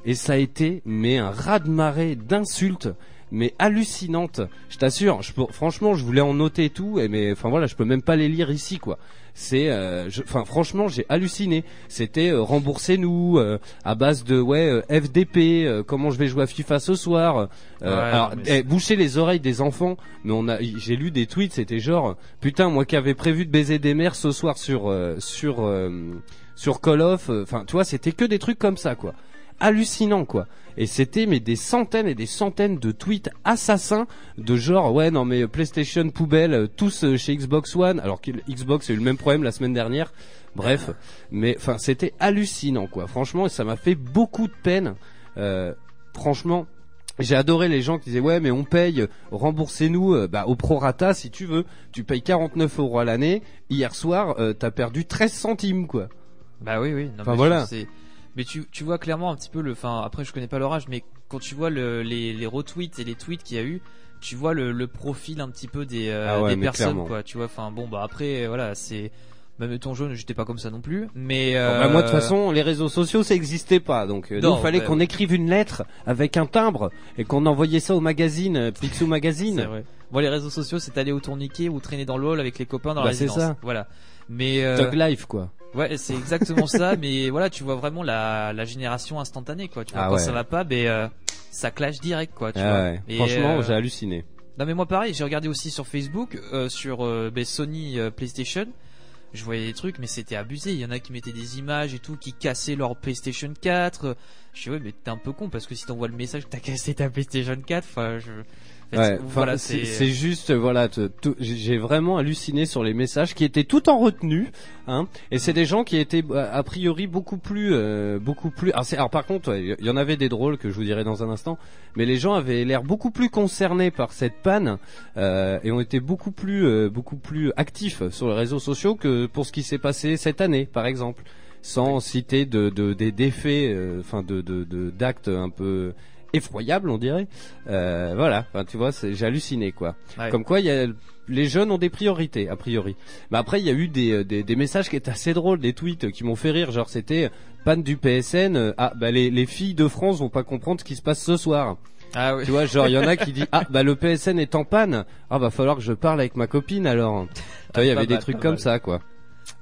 et ça a été mais un raz-de-marée d'insultes mais hallucinantes. Je t'assure, je franchement, je voulais en noter tout, et mais enfin voilà, je peux même pas les lire ici quoi. C'est, euh, enfin franchement, j'ai halluciné. C'était euh, remboursez-nous euh, à base de ouais euh, FDP, euh, comment je vais jouer à FIFA ce soir. Euh, Ouais, alors, eh, boucher les oreilles des enfants. Mais on a, j'ai lu des tweets, c'était genre putain moi qui avais prévu de baiser des mères ce soir sur euh, sur euh, sur Call of. Enfin, tu vois, c'était que des trucs comme ça quoi hallucinant quoi. Et c'était mais des centaines et des centaines de tweets assassins de genre ouais non mais PlayStation poubelle euh, tous euh, chez Xbox One alors que Xbox a eu le même problème la semaine dernière. Bref, mais enfin c'était hallucinant quoi. Franchement, ça m'a fait beaucoup de peine. Euh, franchement, j'ai adoré les gens qui disaient ouais mais on paye, remboursez-nous euh, bah, au prorata si tu veux. Tu payes 49 euros à l'année. Hier soir, euh, t'as perdu 13 centimes quoi. bah oui oui non, Enfin, voilà. Mais tu tu vois clairement un petit peu le enfin après je connais pas l'orage mais quand tu vois le, les les retweets et les tweets qu'il y a eu tu vois le, le profil un petit peu des, euh, Ah ouais, des personnes clairement. quoi tu vois enfin bon bah après voilà c'est même ton jaune j'étais pas comme ça non plus mais euh, bah, moi de toute façon les réseaux sociaux ça existait pas donc euh, nous, Non, il fallait bah, qu'on écrive une lettre avec un timbre et qu'on envoyait ça au magazine euh, Picsou c'est Magazine. vrai moi les réseaux sociaux c'est aller au tourniquet ou traîner dans le hall avec les copains dans Bah, la c'est résidence ça. voilà mais euh, Tug Life quoi. Ouais, c'est exactement ça, mais voilà, tu vois vraiment la, la génération instantanée, quoi. Tu vois, Ah quand ouais. ça va pas, ben, euh, ça clash direct, quoi. Tu Ah vois. ouais. Et, Franchement euh, j'ai halluciné. Non, mais moi, pareil, j'ai regardé aussi sur Facebook, euh, sur euh, ben, Sony euh, PlayStation. Je voyais des trucs, mais c'était abusé. Il y en a qui mettaient des images et tout, qui cassaient leur PlayStation 4. Je dis, ouais, mais t'es un peu con, parce que si t'envoies le message que t'as cassé ta PlayStation 4, enfin, je... fait. Ouais, voilà, c'est juste voilà, j'ai vraiment halluciné sur les messages qui étaient tout en retenue, hein. Et c'est des gens qui étaient euh, a priori beaucoup plus, euh, beaucoup plus. Alors, alors par contre, ouais, il y en avait des drôles que je vous dirai dans un instant, mais les gens avaient l'air beaucoup plus concernés par cette panne euh, et ont été beaucoup plus, euh, beaucoup plus actifs sur les réseaux sociaux que pour ce qui s'est passé cette année, par exemple, sans citer de de des défaits, euh, enfin de de- d'actes un peu effroyables, on dirait. Euh, voilà, enfin, tu vois, c'est- j'ai halluciné quoi. Ouais. Comme quoi, il y a les jeunes ont des priorités a priori. Mais après, il y a eu des, euh, des, des messages qui étaient assez drôles, des tweets qui m'ont fait rire. Genre, c'était euh, panne du PSN. euh, ah, bah les, les filles de France vont pas comprendre ce qui se passe ce soir. Ah oui. Tu vois, genre il y en a qui dit ah bah le PSN est en panne. Ah va falloir que je parle avec ma copine alors. Tu vois, il y avait des trucs comme ça quoi.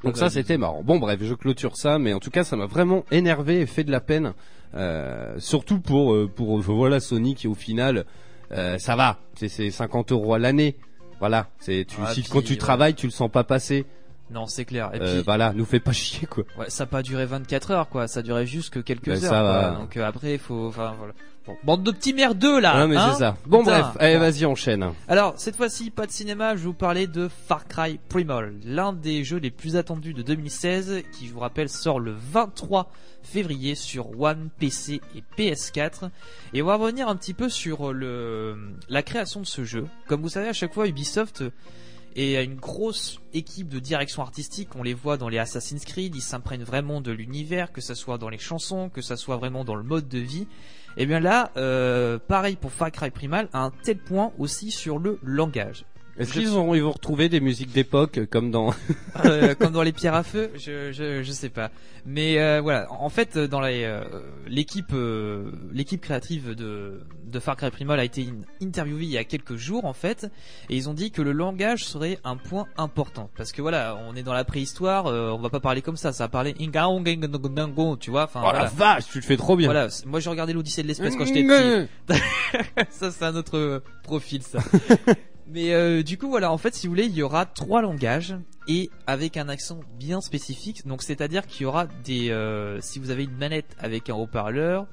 Donc ça c'était marrant. Bon bref, je clôture ça, mais en tout cas ça m'a vraiment énervé et fait de la peine. Euh, surtout pour euh, pour voilà Sony qui au final euh, ça va, c'est c'est 50 euros à l'année. Voilà, c'est tu Ah, si puis, quand tu ouais. travailles tu le sens pas passer. Non, c'est clair. Et Euh, puis, voilà, nous fais pas chier quoi. ouais, ça a pas duré 24 heures, quoi. Ça durait juste que quelques Ben, heures. ça va. Donc euh, après, il faut, enfin voilà. Bon, bande de petits merdeux là. Ah, mais hein c'est ça. Bon Putain. bref, allez vas-y enchaîne. Alors cette fois-ci, pas de cinéma, je vais vous parler de Far Cry Primal, l'un des jeux les plus attendus de 2016, qui je vous rappelle sort le 23 février sur One, PC et PS4. Et on va revenir un petit peu sur le la création de ce jeu. Comme vous savez, à chaque fois Ubisoft et a une grosse équipe de direction artistique. On les voit dans les Assassin's Creed, ils s'imprègnent vraiment de l'univers, que ça soit dans les chansons, que ça soit vraiment dans le mode de vie. Et bien là, euh, pareil pour Far Cry Primal, à un tel point aussi sur le langage. Est-ce qu'ils ont ils vont retrouver des musiques d'époque comme dans Euh, comme dans les pierres à feu, je, je, je sais pas. Mais euh, voilà, en fait, dans les, euh, l'équipe euh, l'équipe créative de, de Far Cry Primal a été in- interviewée il y a quelques jours en fait, et ils ont dit que le langage serait un point important parce que voilà, on est dans la préhistoire, euh, on va pas parler comme ça, ça va parler Ingaongengongongo, tu vois. Enfin Oh la voilà. vache, tu le fais trop bien. Voilà, moi j'ai regardé l'Odyssée de l'espace quand j'étais petit. ça c'est un autre euh, profil ça. Mais euh, du coup voilà, en fait si vous voulez, il y aura trois langages et avec un accent bien spécifique. Donc c'est-à-dire qu'il y aura des euh, si vous avez une manette avec un haut-parleur,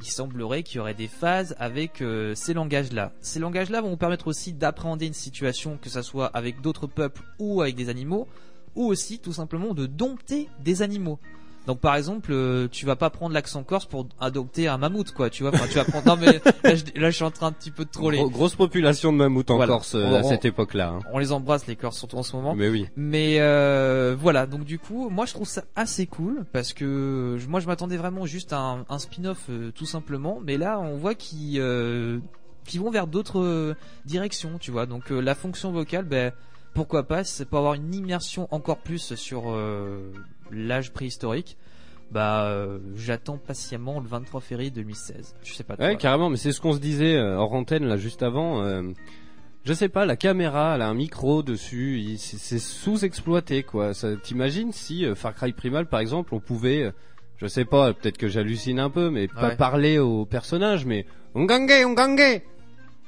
il semblerait qu'il y aurait des phases avec euh, ces langages-là. Ces langages-là vont vous permettre aussi d'appréhender une situation que ça soit avec d'autres peuples ou avec des animaux ou aussi tout simplement de dompter des animaux. Donc par exemple, euh, tu vas pas prendre l'accent corse pour adopter un mammouth, quoi. Tu vois, enfin, tu vas prendre. Non mais là je, là, je suis en train un petit peu de troller. Gros- grosse population de mammouths en Voilà. Corse euh, On- à cette époque-là. hein. On les embrasse les Corses surtout en ce moment. Mais oui. Mais euh, voilà, donc du coup, moi je trouve ça assez cool parce que moi je m'attendais vraiment juste à un, un spin-off tout simplement, mais là on voit qu'ils vont vers d'autres directions, tu vois. Donc la fonction vocale, ben pourquoi pas, c'est pour avoir une immersion encore plus sur l'âge préhistorique. Bah, euh, j'attends patiemment le 23 février 2016. Je sais pas. toi. Ouais, carrément, mais c'est ce qu'on se disait euh, hors antenne là juste avant. euh, je sais pas, la caméra, elle a un micro dessus, il- c'est c'est sous-exploité quoi. Ça, T'imagines si euh, Far Cry Primal par exemple, on pouvait, je sais pas, peut-être que j'hallucine un peu, mais pas Ouais. parler au personnage, mais on gangue, on gangue.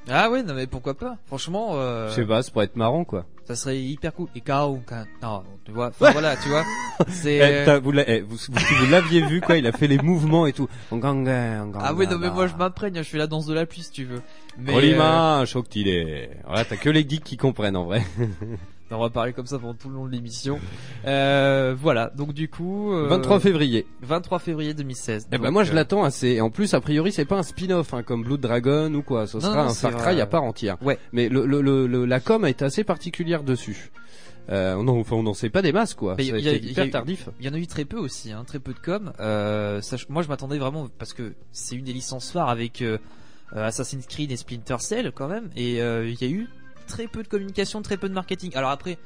Ah ouais, non mais pourquoi pas? Franchement, Je sais pas, ça pourrait être marrant quoi. Ça serait hyper cool. Et Kao, Ka- non, tu vois. Enfin voilà, tu vois. C'est Eh, vous, l'a- eh, vous, vous- si vous l'aviez vu quoi, il a fait les mouvements et tout. Gangue. Ah oui, non mais moi je m'imprègne, je fais la danse de la pluie si tu veux. Mais qu'il est. Voilà, t'as que les geeks qui comprennent en vrai. euh, on va parler comme ça pendant tout le long de l'émission. Euh, voilà, donc du coup euh, 23 février. 23 février 2016. Eh ben moi je euh, l'attends assez. Et en plus a priori c'est pas un spin-off hein, comme Blood Dragon ou quoi. Ce Non, sera non, un Far Cry à part entière. Ouais. Mais le, le, le, le- la com a été assez particulière dessus. Euh, on en, enfin on n'en sait pas des masses quoi. Il y a- hyper a tardif. Il y en a eu très peu aussi, hein, très peu de com. Euh, ça, moi, je m'attendais vraiment parce que c'est une des licences phares avec euh, euh, Assassin's Creed et Splinter Cell quand même, et euh, il y a eu très peu de communication, très peu de marketing. Alors après,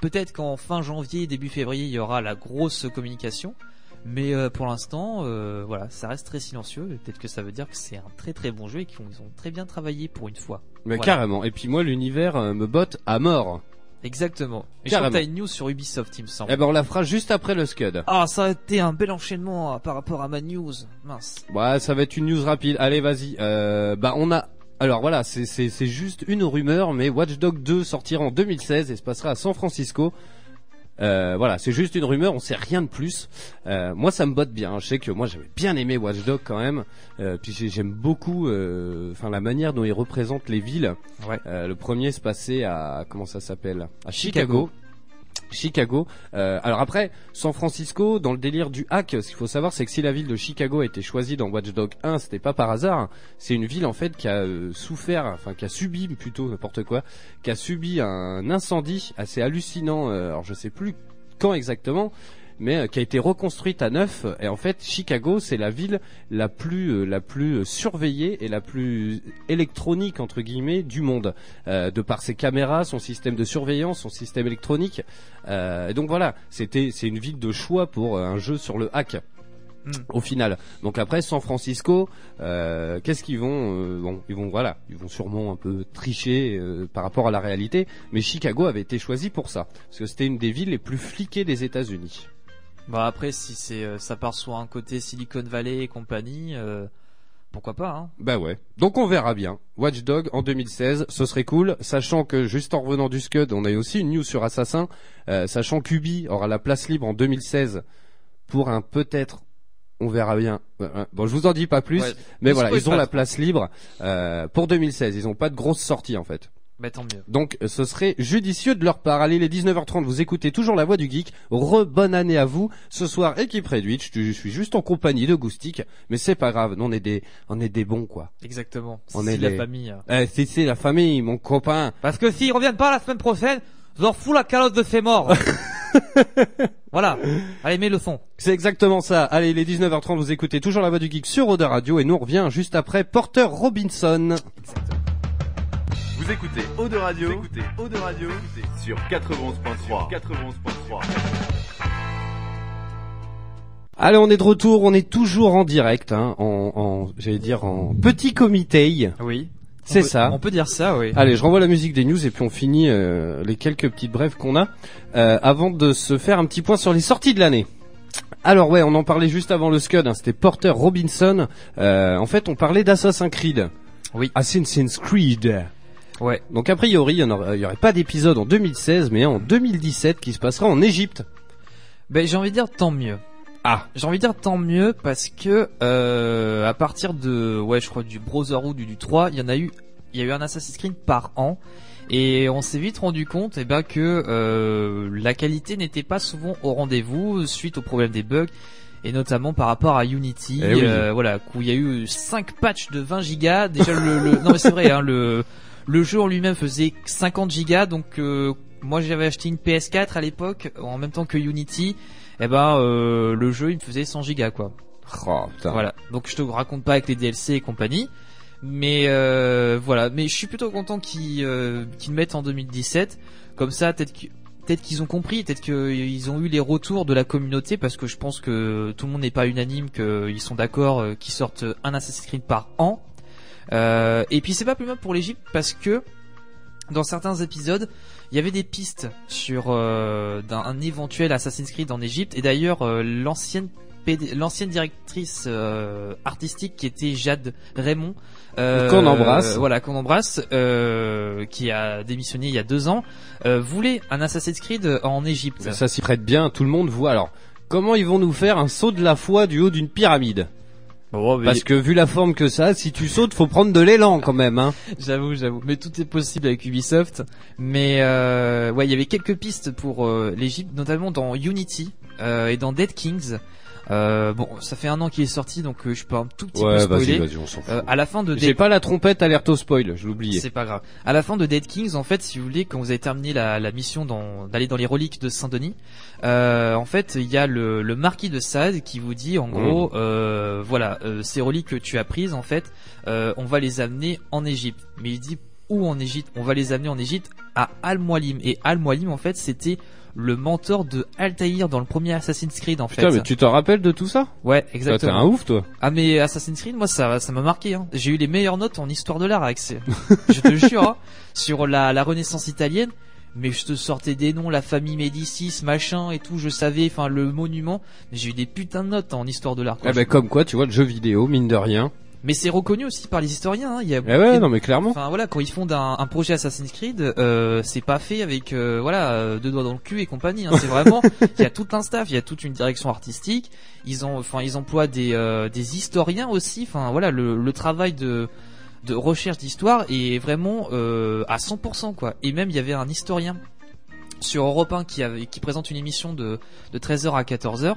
peut-être qu'en fin janvier, début février, il y aura la grosse communication. Mais euh, pour l'instant, euh, voilà, ça reste très silencieux. Peut-être que ça veut dire que c'est un très très bon jeu et qu'ils ont, très bien travaillé pour une fois. Mais Voilà. carrément. Et puis moi l'univers euh, me botte à mort. Exactement. Et je crois Carrément. que t'as une news sur Ubisoft, il me semble. Eh ben on la fera juste après le Scud. Ah, ça a été un bel enchaînement par rapport à ma news. Mince. Ouais, ça va être une news rapide. Allez, vas-y. Euh, bah, on a. Alors voilà, c'est juste une rumeur, mais Watch Dogs 2 sortira en 2016 et se passera à San Francisco. Euh, voilà, c'est juste une rumeur, on sait rien de plus. Euh, moi, ça me botte bien. Je sais que moi, j'avais bien aimé Watch Dogs quand même. Euh, puis j'ai- j'aime beaucoup, enfin la manière dont ils représentent les villes. Ouais. Le premier se passait à comment ça s'appelle? À Chicago. Chicago. Chicago. Euh, alors après, San Francisco, dans le délire du hack, ce qu'il faut savoir, c'est que si la ville de Chicago a été choisie dans Watch Dogs 1, c'était pas par hasard. C'est une ville en fait qui a euh, souffert, enfin qui a subi plutôt n'importe quoi, qui a subi un incendie assez hallucinant. euh, alors je sais plus quand exactement, mais euh, qui a été reconstruite à neuf. Et en fait, Chicago, c'est la ville la plus euh, la plus euh, surveillée et la plus électronique entre guillemets du monde, euh, de par ses caméras, son système de surveillance, son système électronique. Euh, et donc voilà, c'était c'est une ville de choix pour un jeu sur le hack. Mm. Au final, donc après San Francisco, euh, qu'est-ce qu'ils vont euh, Bon, ils vont voilà, ils vont sûrement un peu tricher euh, par rapport à la réalité, mais Chicago avait été choisi pour ça, parce que c'était une des villes les plus fliquées des États-Unis. Bah après, si c'est euh, ça part sur un côté Silicon Valley et compagnie, euh, pourquoi pas hein Bah ouais. Donc on verra bien. Watch Dog en 2016, ce serait cool, sachant que juste en revenant du Scud, on a eu aussi une news sur Assassin, euh, sachant qu'Ubi aura la place libre en 2016 pour un peut-être, on verra bien. Bon, je vous en dis pas plus, Ouais. mais voilà, ils ont la place libre euh, pour 2016. Ils ont pas de grosse sortie en fait. Bah tant mieux. Donc euh, ce serait judicieux de leur part. Allez, les 19h30, vous écoutez toujours la voix du geek. Re bonne année à vous. Ce soir, équipe réduite. Je, je suis juste en compagnie de Goustic, mais c'est pas grave. Nous, on est des, on est des bons quoi. Exactement. On C'est est la famille. hein. Eh, si c'est la famille, mon copain. Parce que s'ils reviennent pas la semaine prochaine, je leur fous la calotte de ses morts. voilà. Allez, mets le son. C'est exactement ça. Allez, les 19h30, vous écoutez toujours la voix du geek sur Oda Radio et nous on revient juste après Porter Robinson. Vous écoutez Eau de Radio, vous écoutez Eau de Radio sur 91.3. 91.3. Allez, on est de retour. On est toujours en direct, hein, en, en j'allais dire en petit comité. Oui. C'est On peut- ça. On peut dire ça, oui. Allez, je renvoie la musique des news et puis on finit euh, les quelques petites brèves qu'on a euh, avant de se faire un petit point sur les sorties de l'année. Alors ouais, on en parlait juste avant le Scud, hein, c'était Porter Robinson. Euh, en fait, on parlait d'Assassin's Creed. Oui. Assassin's Creed. Ouais. Donc a priori, il y, en aurait, pas d'épisode en 2016, mais en 2017 qui se passera en Égypte. Ben j'ai envie de dire tant mieux. Ah. J'ai envie de dire tant mieux parce que euh, à partir de ouais je crois du Brotherhood ou du 3, il y en a eu il y a eu un Assassin's Creed par an et on s'est vite rendu compte eh ben que euh, la qualité n'était pas souvent au rendez-vous suite au problème des bugs et notamment par rapport à Unity Eh oui. euh, voilà où il y a eu 5 patchs de 20 gigas déjà le, le- non mais c'est vrai hein, le le jeu en lui-même faisait 50 gigas donc euh, moi j'avais acheté une PS4 à l'époque en même temps que Unity eh ben euh, le jeu il me faisait 100 gigas quoi. Oh, putain. Voilà. Donc je te raconte pas avec les DLC et compagnie. Mais euh, voilà, mais je suis plutôt content qu'ils euh, le mettent en 2017. Comme ça, peut-être que- peut-être qu'ils ont compris, peut-être qu'ils ont eu les retours de la communauté, parce que je pense que tout le monde n'est pas unanime, qu'ils sont d'accord euh, qu'ils sortent un Assassin's Creed par an. Euh, et puis c'est pas plus mal pour l'Egypte parce que dans certains épisodes, il y avait des pistes sur euh, d'un un éventuel Assassin's Creed en Égypte. Et d'ailleurs, euh, l'ancienne l'ancienne directrice euh, artistique qui était Jade Raymond, euh, Qu'on embrasse. voilà, qu'on embrasse, euh, qui a démissionné il y a deux ans, euh, voulait un Assassin's Creed en Égypte. Ça s'y prête bien, tout le monde voit. Alors, comment ils vont nous faire un saut de la foi du haut d'une pyramide? Mais- Parce que vu la forme que ça, a, si tu sautes, faut prendre de l'élan quand même. Hein. J'avoue, j'avoue. Mais tout est possible avec Ubisoft. Mais euh, ouais, il y avait quelques pistes pour euh, l'Égypte, notamment dans Unity euh, et dans Dead Kings. Euh, bon, ça fait un an qu'il est sorti, donc euh, je peux un tout petit peu spoiler. on s'en Euh, à la fin de J'ai Dead pas la trompette alerte au spoil, je l'oubliais. c'est pas grave. À la fin de Dead Kings, en fait, si vous voulez, quand vous avez terminé la, la mission d'aller dans les reliques de Saint-Denis, euh, en fait, il y a le, le marquis de Sade qui vous dit, en gros, euh, voilà, euh, ces reliques que tu as prises, en fait, euh, on va les amener en Égypte. Mais il dit où en Égypte? On va les amener en Égypte à Al-Mualim. Et Al-Mualim, en fait, c'était le mentor de Altaïr dans le premier Assassin's Creed, en Putain, fait. mais tu te rappelles de tout ça? Ouais, T'es exactement. un ouf, toi. Ah mais Assassin's Creed, moi ça ça m'a marqué. Hein. J'ai eu les meilleures notes en histoire de l'art avec ces... je te jure, hein, sur la, la Renaissance italienne. Mais je te sortais des noms, la famille Médicis, machin et tout, je savais, enfin le monument. Mais j'ai eu des putains de notes en histoire de l'art. quoi. Eh ben, comme quoi, tu vois, le jeu vidéo, mine de rien, Mais c'est reconnu aussi par les historiens. hein. Il y a Eh ouais, non mais clairement. Enfin voilà, quand ils font un, un projet Assassin's Creed, euh, c'est pas fait avec euh, voilà euh, deux doigts dans le cul et compagnie. Hein. C'est vraiment, il y a tout un staff, il y a toute une direction artistique. Ils ont, enfin ils emploient des euh, des historiens aussi. Enfin voilà, le, le travail de de recherche d'histoire est vraiment euh, à 100% quoi. Et même il y avait un historien sur Europe 1 qui avait qui présente une émission de de 13h à 14h.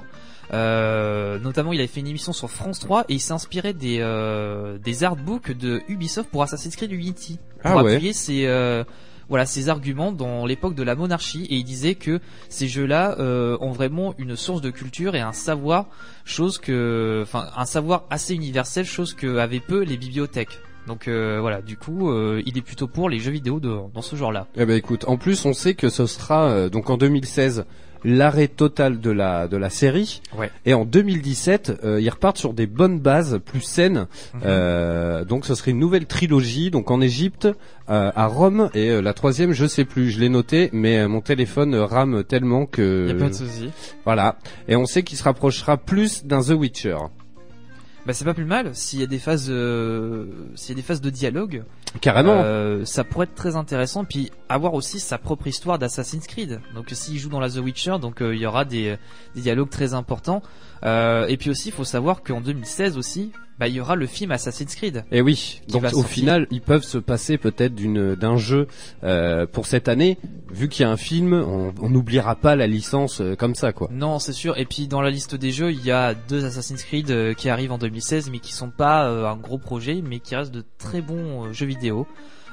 Euh, notamment, il avait fait une émission sur France 3 et il s'est inspiré des euh, des artbooks de Ubisoft pour Assassin's Creed Unity pour Ah ouais. appuyer ses euh, voilà ses arguments dans l'époque de la monarchie et il disait que ces jeux-là euh, ont vraiment une source de culture et un savoir, chose que, enfin, un savoir assez universel, chose que avaient peu les bibliothèques. Donc euh, voilà, du coup, euh, il est plutôt pour les jeux vidéo de, dans ce genre-là. Eh ben écoute, en plus on sait que ce sera euh, donc en 2016 l'arrêt total de la de la série Ouais. et en 2017 euh, ils repartent sur des bonnes bases plus saines. Mhm. Euh, donc ce serait une nouvelle trilogie donc en Égypte, euh, à Rome et euh, la troisième je sais plus, je l'ai noté mais euh, mon téléphone rame tellement que Y a pas de souci. voilà et on sait qu'il se rapprochera plus d'un The Witcher. Bah c'est pas plus mal. S'il y a des phases, euh, s'il y a des phases de dialogue, Carrément. euh, ça pourrait être très intéressant. Puis avoir aussi sa propre histoire d'Assassin's Creed. Donc s'il joue dans la The Witcher, donc euh, il y aura des, des dialogues très importants. Euh, et puis aussi, il faut savoir qu'en 2016 aussi, bah il y aura le film Assassin's Creed. Et oui, Qui donc au sortir. final, ils peuvent se passer peut-être d'une d'un jeu euh, pour cette année, vu qu'il y a un film, on n'oubliera pas la licence euh, comme ça quoi. Non, c'est sûr. Et puis dans la liste des jeux, il y a deux Assassin's Creed euh, qui arrivent en 2016, mais qui sont pas un gros projet, mais qui restent de très bons jeux vidéo.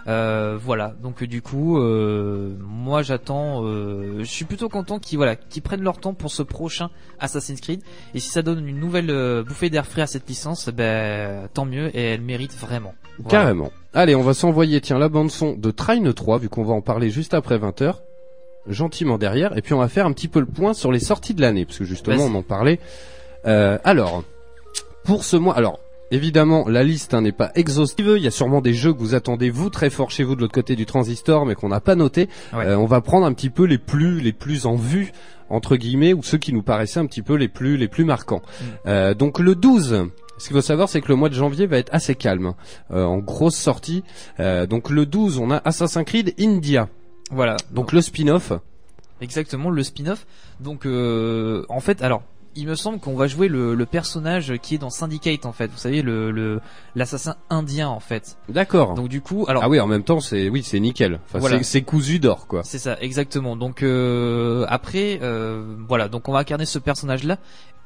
Euh, voilà. Donc du coup, euh, moi j'attends. euh, je suis plutôt content qu'ils voilà, qu'ils prennent leur temps pour ce prochain Assassin's Creed. Et si ça donne une nouvelle bouffée d'air frais à cette licence, ben tant mieux. Et elle mérite vraiment. Voilà. Carrément. Allez, on va s'envoyer tiens la bande son de Trine 3 vu qu'on va en parler juste après 20h. Gentiment derrière et puis on va faire un petit peu le point sur les sorties de l'année parce que justement on en parlait. Alors pour ce mois, alors évidemment la liste hein, n'est pas exhaustive. Il y a sûrement des jeux que vous attendez vous très fort chez vous de l'autre côté du transistor mais qu'on n'a pas noté. Ouais. Euh, on va prendre un petit peu les plus les plus en vue entre guillemets ou ceux qui nous paraissaient un petit peu les plus les plus marquants. Mm. Euh, donc le 12 ce qu'il faut savoir, c'est que le mois de janvier va être assez calme, euh, en grosse sortie. Euh, donc le 12, on a Assassin's Creed India, Voilà. donc le spin-off. Exactement, le spin-off. Donc, euh, en fait, alors, il me semble qu'on va jouer le, le personnage qui est dans Syndicate, en fait. Vous savez, le le- l'assassin indien, en fait. D'accord. Donc, du coup, alors, Ah oui, en même temps, c'est oui, c'est nickel. Enfin, Voilà. c'est- cousu d'or, quoi. c'est ça, exactement. Donc, euh, après, euh, voilà, donc on va incarner ce personnage-là.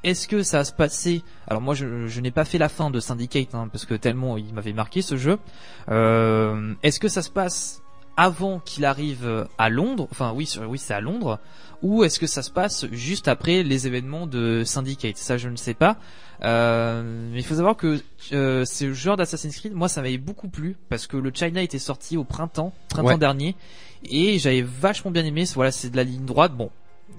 Est-ce que ça va se passer Alors moi, je, je n'ai pas fait la fin de Syndicate, hein, parce que tellement il m'avait marqué ce jeu. Euh, Est-ce que ça se passe avant qu'il arrive à Londres Enfin, oui, oui, c'est à Londres. Ou est-ce que ça se passe juste après les événements de Syndicate? Ça, je ne sais pas. Euh, mais il faut savoir que euh, ce genre d'Assassin's Creed, moi, ça m'avait beaucoup plu parce que le China était sorti au printemps, printemps Ouais. dernier, et j'avais vachement bien aimé. Voilà, c'est de la ligne droite. Bon,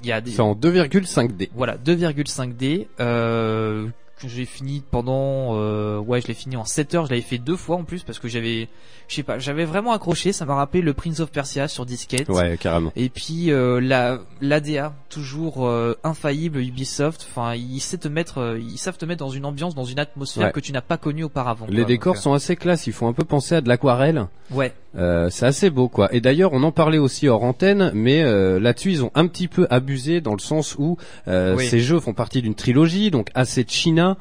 il y a des C'est en 2,5D. voilà 2,5D. Euh, que j'ai fini pendant euh, ouais je l'ai fini en 7 heures je l'avais fait deux fois en plus parce que j'avais je sais pas j'avais vraiment accroché ça m'a rappelé le Prince of Persia sur disquette Ouais, carrément. et puis euh, la l'ADA toujours euh, infaillible Ubisoft enfin ils savent te mettre euh, ils savent te mettre dans une ambiance dans une atmosphère Ouais. que tu n'as pas connue auparavant Les quoi. décors Donc, sont assez classes. Ils font un peu penser à de l'aquarelle. ouais Euh, c'est assez beau, quoi. Et d'ailleurs, on en parlait aussi hors antenne, mais euh, là-dessus, ils ont un petit peu abusé dans le sens où euh, Oui. ces jeux font partie d'une trilogie, donc AC China,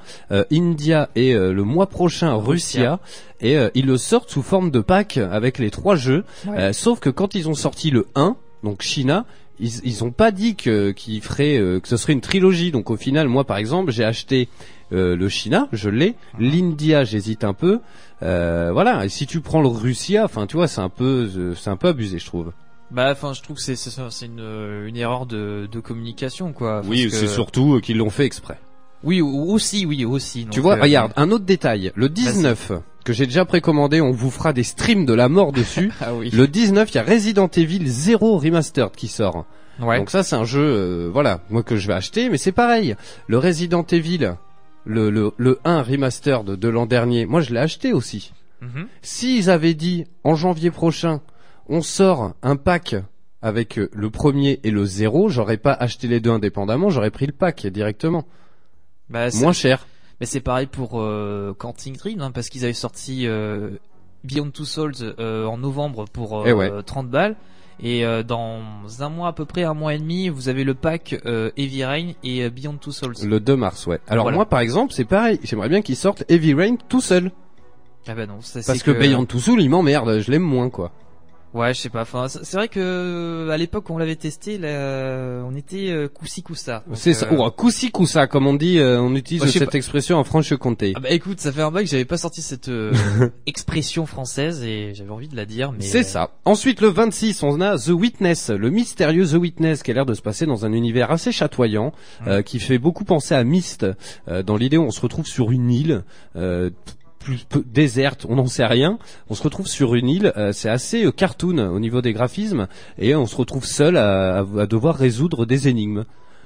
India et le mois prochain Russia, et ils le sortent sous forme de pack avec les trois jeux. Ouais. Sauf que quand ils ont sorti le 1, donc China, ils, ils ont pas dit que qu'ils feraient euh, que ce serait une trilogie. Donc au final, moi par exemple, j'ai acheté euh, le China, je l'ai. L'India, j'hésite un peu. Euh, voilà. Et si tu prends le Russia, enfin tu vois, c'est un peu euh, c'est un peu abusé, je trouve. bah enfin je trouve que c'est c'est c'est une euh, une erreur de de communication quoi oui, c'est que- surtout euh, qu'ils l'ont fait exprès. Oui ou- aussi oui aussi tu vois, euh, regarde, un autre détail. Le 19 que j'ai déjà précommandé, on vous fera des streams de la mort dessus. ah oui Le 19, il y a Resident Evil 0 Remastered qui sort. ouais Donc ça c'est un jeu, euh, voilà, moi que je vais acheter, mais c'est pareil. Le Resident Evil, le, le, le 1 remaster de, de l'an dernier, moi je l'ai acheté aussi. Mhm. S'ils avaient dit en janvier prochain, on sort un pack avec euh, le premier et le zéro, j'aurais pas acheté les deux indépendamment, j'aurais pris le pack directement, bah, moins cher. Mais c'est pareil pour euh, Quantic Dream, hein, parce qu'ils avaient sorti euh, Beyond Two Souls euh, en novembre pour euh, Eh ouais. 30 balles. Et euh, dans un mois à peu près, un mois et demi, vous avez le pack Heavy Rain et Beyond Two Souls. Le 2 mars, ouais. Alors Voilà. moi, par exemple, c'est pareil. J'aimerais bien qu'ils sortent Heavy Rain tout seul. Ah bah non, ça, Parce c'est que, Beyond Two Souls, il m'emmerde. Je l'aime moins, quoi. Ouais, je sais pas. Enfin, c'est vrai que euh, à l'époque où on l'avait testé, là, on était euh, ça. Donc, C'est ça. euh, Ou coussi coussa, comme on dit. euh, on utilise sais cette pas. expression en Franche-Comté. Ah bah écoute, ça fait un bail que j'avais pas sorti cette euh, expression française et j'avais envie de la dire, mais C'est euh, ça. Ensuite, le 26, on a The Witness, le mystérieux The Witness, qui a l'air de se passer dans un univers assez chatoyant, euh, qui fait beaucoup penser à Myst, euh, dans l'idée où on se retrouve sur une île. Plus peu- déserte, on n'en sait rien. On se retrouve sur une île, euh, c'est assez euh, cartoon au niveau des graphismes, et on se retrouve seul à, à- à devoir résoudre des énigmes.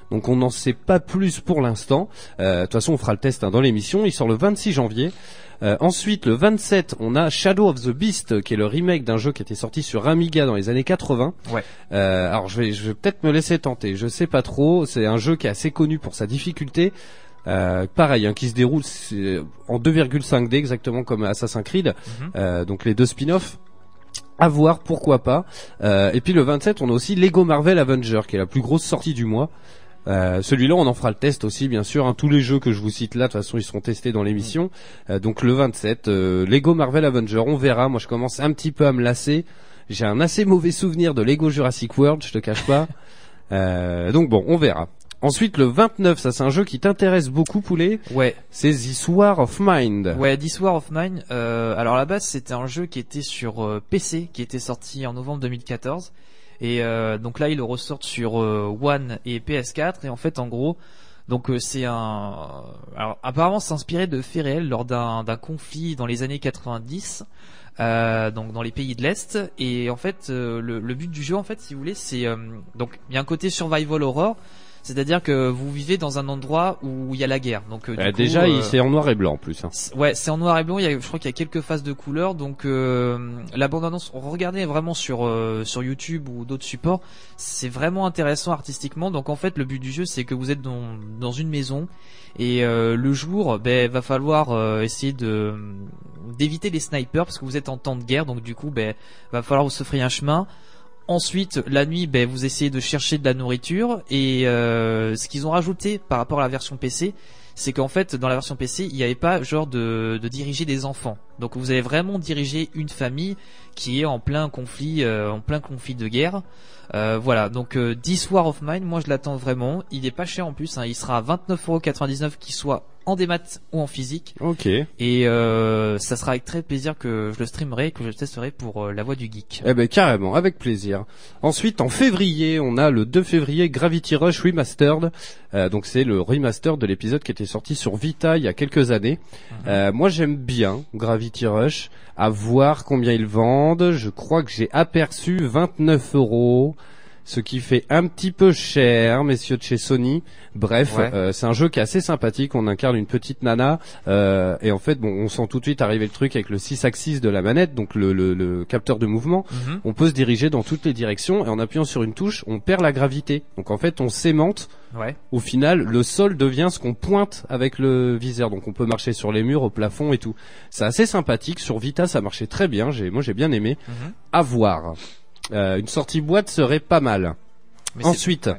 Donc on n'en sait pas plus pour l'instant. Euh, De toute façon, on fera le test hein, dans l'émission. Il sort le 26 janvier. Euh, ensuite, le 27, on a Shadow of the Beast, qui est le remake d'un jeu qui était sorti sur Amiga dans les années 80. Ouais. Euh, alors, je vais, je vais peut-être me laisser tenter. Je sais pas trop. C'est un jeu qui est assez connu pour sa difficulté. Euh, pareil, hein, qui se déroule en 2,5D exactement comme Assassin's Creed. Mhm. Euh, donc les deux spin-offs. À voir, pourquoi pas. Euh, et puis le 27, on a aussi Lego Marvel Avenger, qui est la plus grosse sortie du mois. Euh, celui-là, on en fera le test aussi, bien sûr. hein. Tous les jeux que je vous cite là, de toute façon, ils seront testés dans l'émission. Euh, donc le 27, euh, Lego Marvel Avenger, on verra. Moi, je commence un petit peu à me lasser. J'ai un assez mauvais souvenir de Lego Jurassic World, je te cache pas. Donc bon, on verra. Ensuite, le 29, ça c'est un jeu qui t'intéresse beaucoup, Poulet. ouais, C'est The War of Mind. ouais, This War of Mine. Euh, alors à la base, c'était un jeu qui était sur euh, PC, qui était sorti en novembre 2014, et euh, donc là, ils le ressortent sur euh, One et PS4. Et en fait, en gros, donc euh, c'est un, alors apparemment, c'est inspiré de faits réels lors d'un d'un conflit dans les années 90. Euh, donc dans les pays de l'est et en fait euh, le, le but du jeu en fait si vous voulez c'est euh, donc il y a un côté survival horror c'est-à-dire que vous vivez dans un endroit où il y a la guerre donc euh, du Euh, coup, déjà, euh, c'est en noir et blanc en plus. hein. c'est- Ouais, c'est en noir et blanc. Il y a, je crois qu'il y a quelques phases de couleurs. Donc euh, la bande annonce, regardez vraiment sur euh, sur YouTube ou d'autres supports. C'est vraiment intéressant artistiquement. Donc en fait, le but du jeu, c'est que vous êtes dans dans une maison et euh, le jour, ben va falloir essayer de d'éviter les snipers parce que vous êtes en temps de guerre. Donc du coup, ben va falloir vous se frayer un chemin. Ensuite, la nuit, ben, vous essayez de chercher de la nourriture et euh, ce qu'ils ont rajouté par rapport à la version PC, c'est qu'en fait, dans la version PC, il n'y avait pas genre de, diriger des enfants. Donc, vous allez vraiment diriger une famille qui est en plein conflit, euh, en plein conflit de guerre. Euh, voilà. Donc, euh, This War of Mine, moi, je l'attends vraiment. Il est pas cher en plus. hein. Il sera à 29,99€, qu'il soit en démat ou en physique. Ok. Et euh, ça sera avec très plaisir que je le streamerai, et que je le testerai pour euh, la voix du geek. Eh ben carrément, avec plaisir. Ensuite, en février, on a le 2 février Gravity Rush Remastered. Euh, donc c'est le remaster de l'épisode qui était sorti sur Vita il y a quelques années. Euh, moi j'aime bien Gravity Rush. À voir combien ils vendent. Je crois que j'ai aperçu 29 euros. Ce qui fait un petit peu cher, messieurs de chez Sony. Bref, Ouais. euh, c'est un jeu qui est assez sympathique. On incarne une petite nana euh, et en fait, bon, on sent tout de suite arriver le truc avec le 6 axis de la manette, donc le, le- le capteur de mouvement Mhm. on peut se diriger dans toutes les directions et en appuyant sur une touche, on perd la gravité. Donc en fait, on s'aimante. Ouais. Au final, le sol devient ce qu'on pointe avec le viseur. Donc on peut marcher sur les murs, au plafond et tout. C'est assez sympathique. Sur Vita, ça marchait très bien. J'ai, moi, j'ai bien aimé. Mhm. À voir. Euh, une sortie boîte serait pas mal. Mais Ensuite,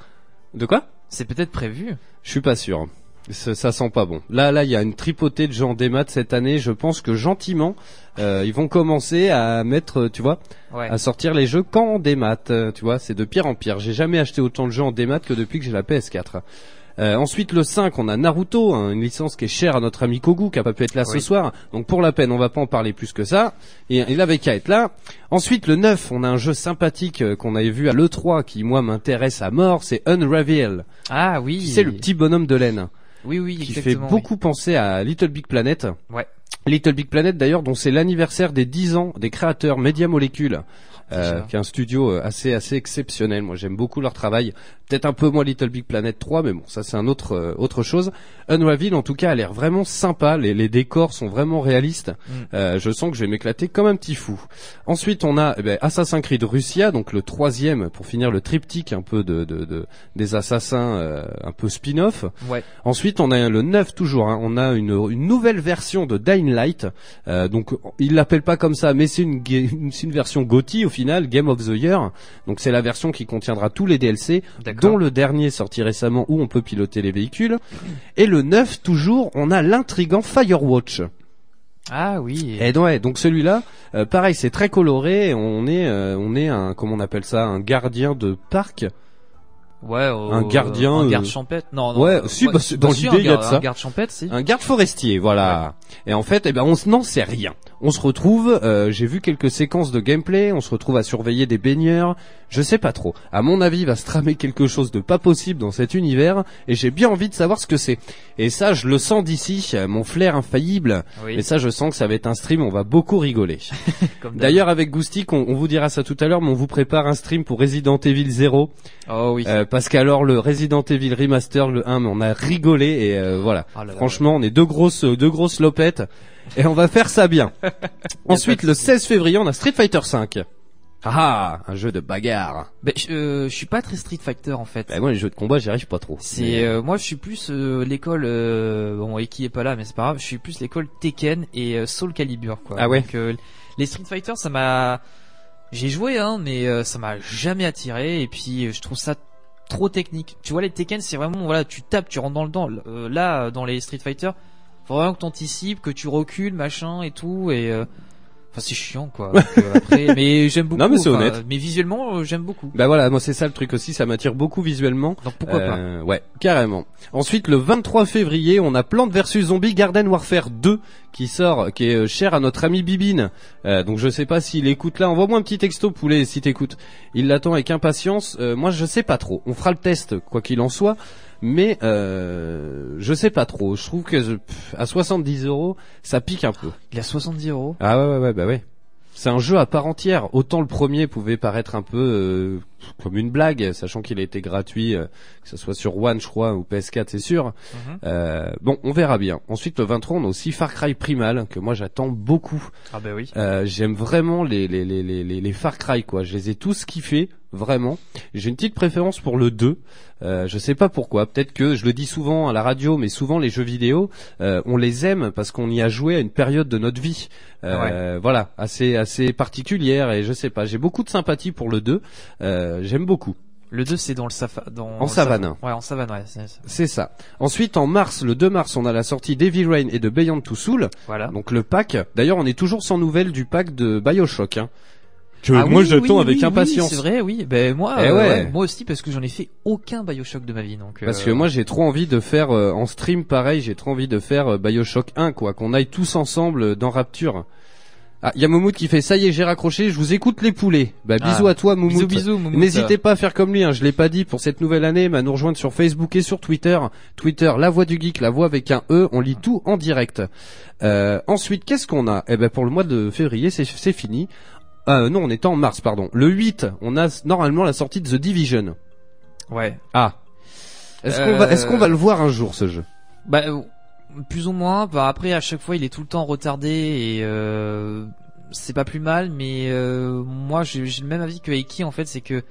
de quoi c'est peut-être prévu. Je suis pas sûr. Ça, ça sent pas bon. Là, là, il y a une tripotée de gens en démat cette année. Je pense que gentiment, euh, ils vont commencer à mettre, tu vois, Ouais. à sortir les jeux qu'en démat. euh, Tu vois, c'est de pire en pire. J'ai jamais acheté autant de jeux en démat que depuis que j'ai la PS4. Euh, ensuite le 5, on a Naruto, hein, une licence qui est chère à notre ami Kogu, qui a pas pu être là ce soir. Donc pour la peine, on va pas en parler plus que ça. Et il avait qu'à être là. Ensuite le 9, on a un jeu sympathique euh, qu'on avait vu à l'E3 qui moi m'intéresse à mort, c'est Unravel. Ah oui. C'est le petit bonhomme de laine Oui, oui, qui exactement. fait beaucoup penser à Little Big Planet. Ouais. Little Big Planet d'ailleurs dont c'est l'anniversaire des 10 ans des créateurs Media Molecule. Euh, qui est un studio euh, assez assez exceptionnel. Moi, j'aime beaucoup leur travail. Peut-être un peu moins Little Big Planet 3, mais bon, ça c'est un autre euh, autre chose. Unravel, en tout cas, a l'air vraiment sympa. Les, les décors sont vraiment réalistes. Mm. Euh, je sens que je vais m'éclater comme un petit fou. Ensuite, on a eh ben, Assassin's Creed Russia, donc le troisième pour finir le triptyque un peu de, de, de- des assassins, euh, un peu spin-off. Ouais. Ensuite, on a le 9 toujours. hein. On a une, une nouvelle version de Dying Light. Euh, donc, il l'appelle pas comme ça, mais c'est une, une version GOTY au final, Game of the Year. Donc, c'est la version qui contiendra tous les DLC, dont le dernier sorti récemment où on peut piloter les véhicules. Et le 9 toujours, on a l'intrigant Firewatch. Ah oui. Et donc, ouais, donc celui-là, euh, pareil, c'est très coloré. On est, euh, on est un, comment on appelle ça, un gardien de parc. Ouais. Un gardien, Un euh, garde champêtre. Non. non ouais, euh, si, bah, c'est- dans si, l'idée, il y a de ça. Un garde champêtre, si. Un garde forestier, voilà. Et en fait, eh ben, on n'en sait rien. On se retrouve, euh, j'ai vu quelques séquences de gameplay, on se retrouve à surveiller des baigneurs. Je sais pas trop. À mon avis, il va se tramer quelque chose de pas possible dans cet univers, et j'ai bien envie de savoir ce que c'est. Et ça, je le sens d'ici, mon flair infaillible. Oui. Et ça, je sens que ça va être un stream, on va beaucoup rigoler. D'ailleurs, avec Goustic, on, on vous dira ça tout à l'heure, mais on vous prépare un stream pour Resident Evil 0. Oh oui. Euh, parce qu'alors, le Resident Evil Remaster, le 1, mais on a rigolé, et euh, voilà. Ah là là. Franchement, on est deux grosses, deux grosses lopettes, et on va faire ça bien. Ensuite, le 16 février, on a Street Fighter 5. Ah, un jeu de bagarre. Ben, je, euh, je suis pas très Street Fighter en fait. Bah, moi, les jeux de combat, j'y arrive pas trop. C'est euh, moi je suis plus euh, l'école euh, bon Eki est pas là mais c'est pas grave je suis plus l'école Tekken et euh, Soul Calibur quoi. Ah ouais. Donc euh, les Street Fighter ça m'a j'ai joué hein mais ça m'a jamais attiré et puis je trouve ça trop technique. Tu vois les Tekken c'est vraiment voilà tu tapes tu rentres dans le dent Euh, là dans les Street Fighter faut vraiment que t'anticipes que tu recules machin et tout et euh, Enfin, c'est chiant, quoi. Euh, après, mais j'aime beaucoup. Non, mais c'est enfin, honnête. Mais visuellement, euh, j'aime beaucoup. Bah voilà, moi c'est ça le truc aussi, ça m'attire beaucoup visuellement. Donc pourquoi pas Euh, Ouais, carrément. Ensuite, le 23 février, on a Plante vs Zombie Garden Warfare 2 qui sort, qui est euh, cher à notre ami Bibine. Euh, donc je sais pas s'il écoute là. Envoie-moi un petit texto poulet si t'écoutes. Il l'attend avec impatience. Euh, moi je sais pas trop. On fera le test quoi qu'il en soit. Mais euh, je sais pas trop. Je trouve que je- pff, à 70 euros, ça pique un peu. Il a 70 euros. Ah ouais ouais ouais bah ouais. C'est un jeu à part entière. Autant le premier pouvait paraître un peu euh, comme une blague, sachant qu'il a été gratuit, euh, que ce soit sur One, je crois, ou PS4, c'est sûr. Mhm. Euh, bon, on verra bien. Ensuite, le 23, on a aussi Far Cry Primal, que moi j'attends beaucoup. Ah bah oui. Euh, J'aime vraiment les, les, les, les, les, les Far Cry, quoi. Je les ai tous kiffés, vraiment. J'ai une petite préférence pour le 2. Euh, je sais pas pourquoi. Peut-être que je le dis souvent à la radio, mais souvent les jeux vidéo, euh, on les aime parce qu'on y a joué à une période de notre vie. Euh, Voilà, assez assez particulière et je sais pas. J'ai beaucoup de sympathie pour le 2. Euh, J'aime beaucoup. Le 2 c'est dans le safa dans En savane. safa- Ouais, en savane, ouais, c'est ça. Ensuite, en mars, le 2 mars, on a la sortie d'Evil Rain et de Beyond Two Soul. Voilà. Donc le pack. D'ailleurs, on est toujours sans nouvelles du pack de Bioshock. Hein. Que Ah moi oui, j'attends oui, avec oui, impatience. C'est vrai, oui. Ben moi, Eh euh, ouais. ouais, moi aussi parce que j'en ai fait aucun Bioshock de ma vie, donc. Parce euh, que moi j'ai trop envie de faire euh, en stream pareil, j'ai trop envie de faire euh, Bioshock 1 quoi, qu'on aille tous ensemble dans Rapture. Ah, y a Moumout qui fait ça y est, j'ai raccroché, je vous écoute les poulets. Bah Ah. bisous à toi Moumout. Bisous, bisous. Moumout. N'hésitez pas à faire comme lui, hein, je l'ai pas dit pour cette nouvelle année, mais à nous rejoindre sur Facebook et sur Twitter. Twitter, la voix du geek, la voix avec un E, on lit tout en direct. Euh, ensuite, qu'est-ce qu'on a? Eh ben pour le mois de février, c'est fini. Euh, non, on est en mars, pardon. Le 8, on a normalement la sortie de The Division. Ouais. Ah. Est-ce qu'on va, Euh, est-ce qu'on va le voir un jour ce jeu? Bah euh, plus ou moins. Bah après à chaque fois il est tout le temps retardé et euh, c'est pas plus mal. Mais euh, moi j'ai j'ai le même avis que Eki en fait, c'est que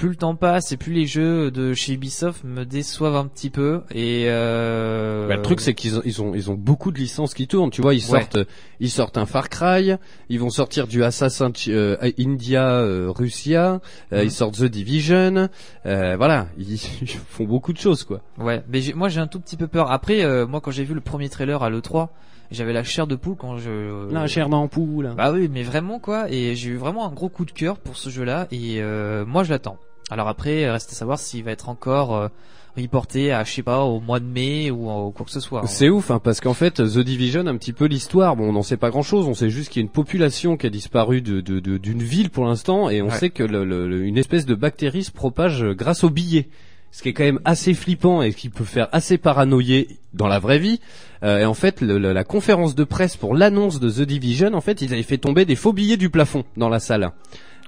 plus le temps passe et plus les jeux de chez Ubisoft me déçoivent un petit peu. Et euh, Bah, le truc c'est qu'ils ont, ils ont ils ont beaucoup de licences qui tournent. Tu vois, ils Ouais. sortent ils sortent un Far Cry, ils vont sortir du Assassin euh, India euh, Russia, euh, Mhm. ils sortent The Division. euh, voilà, ils, ils font beaucoup de choses quoi. Ouais, mais j'ai- moi j'ai un tout petit peu peur. Après, euh, moi quand j'ai vu le premier trailer à l'E3, j'avais la chair de poule quand je. La chair d'ampoule. Bah oui, mais vraiment quoi. Et j'ai eu vraiment un gros coup de cœur pour ce jeu-là. Et euh, moi je l'attends. Alors après, reste à savoir s'il va être encore euh, reporté à je sais pas au mois de mai ou, euh, quoi que ce soit. C'est ouf, hein, parce qu'en fait, The Division, un petit peu l'histoire. Bon, on n'en sait pas grand-chose. On sait juste qu'il y a une population qui a disparu de de- de- d'une ville pour l'instant, et on Ouais. sait que le- le- le- une espèce de bactérie se propage euh, grâce aux billets. Ce qui est quand même assez flippant et qui peut faire assez paranoïer dans la vraie vie. Euh, et en fait, le- le- la conférence de presse pour l'annonce de The Division, en fait, ils avaient fait tomber des faux billets du plafond dans la salle.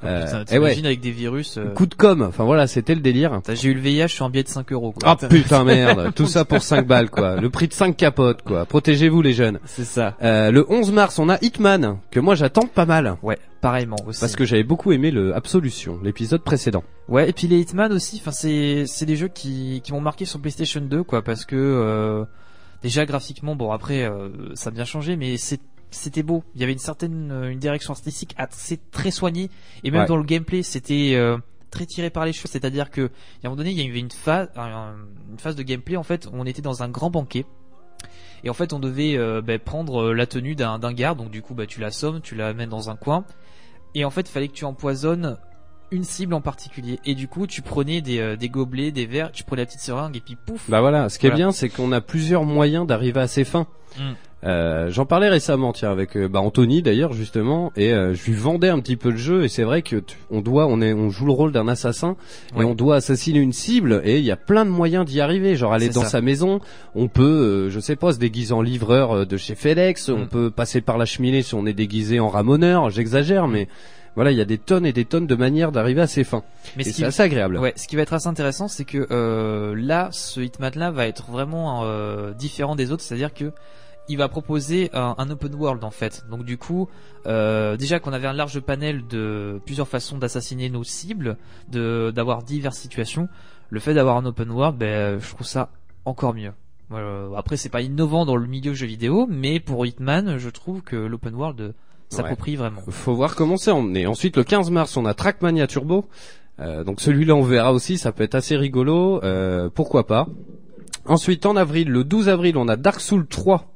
Euh, Putain, et ouais, T'imagines avec des virus. euh, coup de com. Enfin voilà, c'était le délire. J'ai eu le VIH sur un billet de 5 euros. Quoi. Ah putain merde, tout ça pour 5 balles quoi. Le prix de 5 capotes quoi. Protégez-vous les jeunes. C'est ça. Euh, le 11 mars, on a Hitman que moi j'attends pas mal Ouais, pareillement aussi. parce que j'avais beaucoup aimé le Absolution, l'épisode précédent. Ouais, et puis les Hitman aussi, enfin c'est c'est des jeux qui qui m'ont marqué sur PlayStation 2 quoi parce que euh, déjà graphiquement bon après euh, ça a bien changé mais c'est c'était beau. Il y avait une certaine euh, une direction artistique assez très soignée et même Ouais. dans le gameplay, c'était euh, très tiré par les cheveux, c'est-à-dire que à un moment donné, il y avait une phase un- une phase de gameplay en fait, où on était dans un grand banquet. Et en fait, on devait euh, ben, prendre la tenue d'un d'un garde, donc du coup, bah, tu l'assommes, tu l'amènes dans un coin, et en fait, il fallait que tu empoisonnes une cible en particulier. Et du coup, tu prenais des, euh, des gobelets, des verres, tu prenais la petite seringue, et puis pouf. Bah voilà, ce qui est bien, c'est qu'on a plusieurs moyens d'arriver à ses fins. Mm. Euh, J'en parlais récemment, tiens, avec euh, bah, Anthony d'ailleurs justement, et euh, je lui vendais un petit peu le jeu. Et c'est vrai que tu- on doit, on est, on joue le rôle d'un assassin Ouais. et on doit assassiner une cible. Et il y a plein de moyens d'y arriver. Genre aller C'est dans ça. sa maison, on peut, euh, je sais pas, se déguiser en livreur euh, de chez FedEx. On Mm. peut passer par la cheminée si on est déguisé en ramoneur. J'exagère, mais voilà, il y a des tonnes et des tonnes de manières d'arriver à ses fins. Mais et ce qui, c'est assez agréable. ouais, ce qui va être assez intéressant, c'est que euh, là, ce Hitman-là va être vraiment euh, différent des autres, c'est-à-dire que il va proposer un, un open world en fait. Donc du coup, euh, déjà qu'on avait un large panel de plusieurs façons d'assassiner nos cibles, de d'avoir diverses situations, le fait d'avoir un open world, ben, je trouve ça encore mieux. Euh, après, c'est pas innovant dans le milieu jeu vidéo, mais pour Hitman, je trouve que l'open world euh, s'approprie vraiment. Faut voir comment c'est emmené. Ensuite, le 15 mars, on a Trackmania Turbo. Euh, donc celui-là, on verra aussi. Ça peut être assez rigolo. Euh, pourquoi pas. Ensuite, en avril, le 12 avril, on a Dark Souls 3.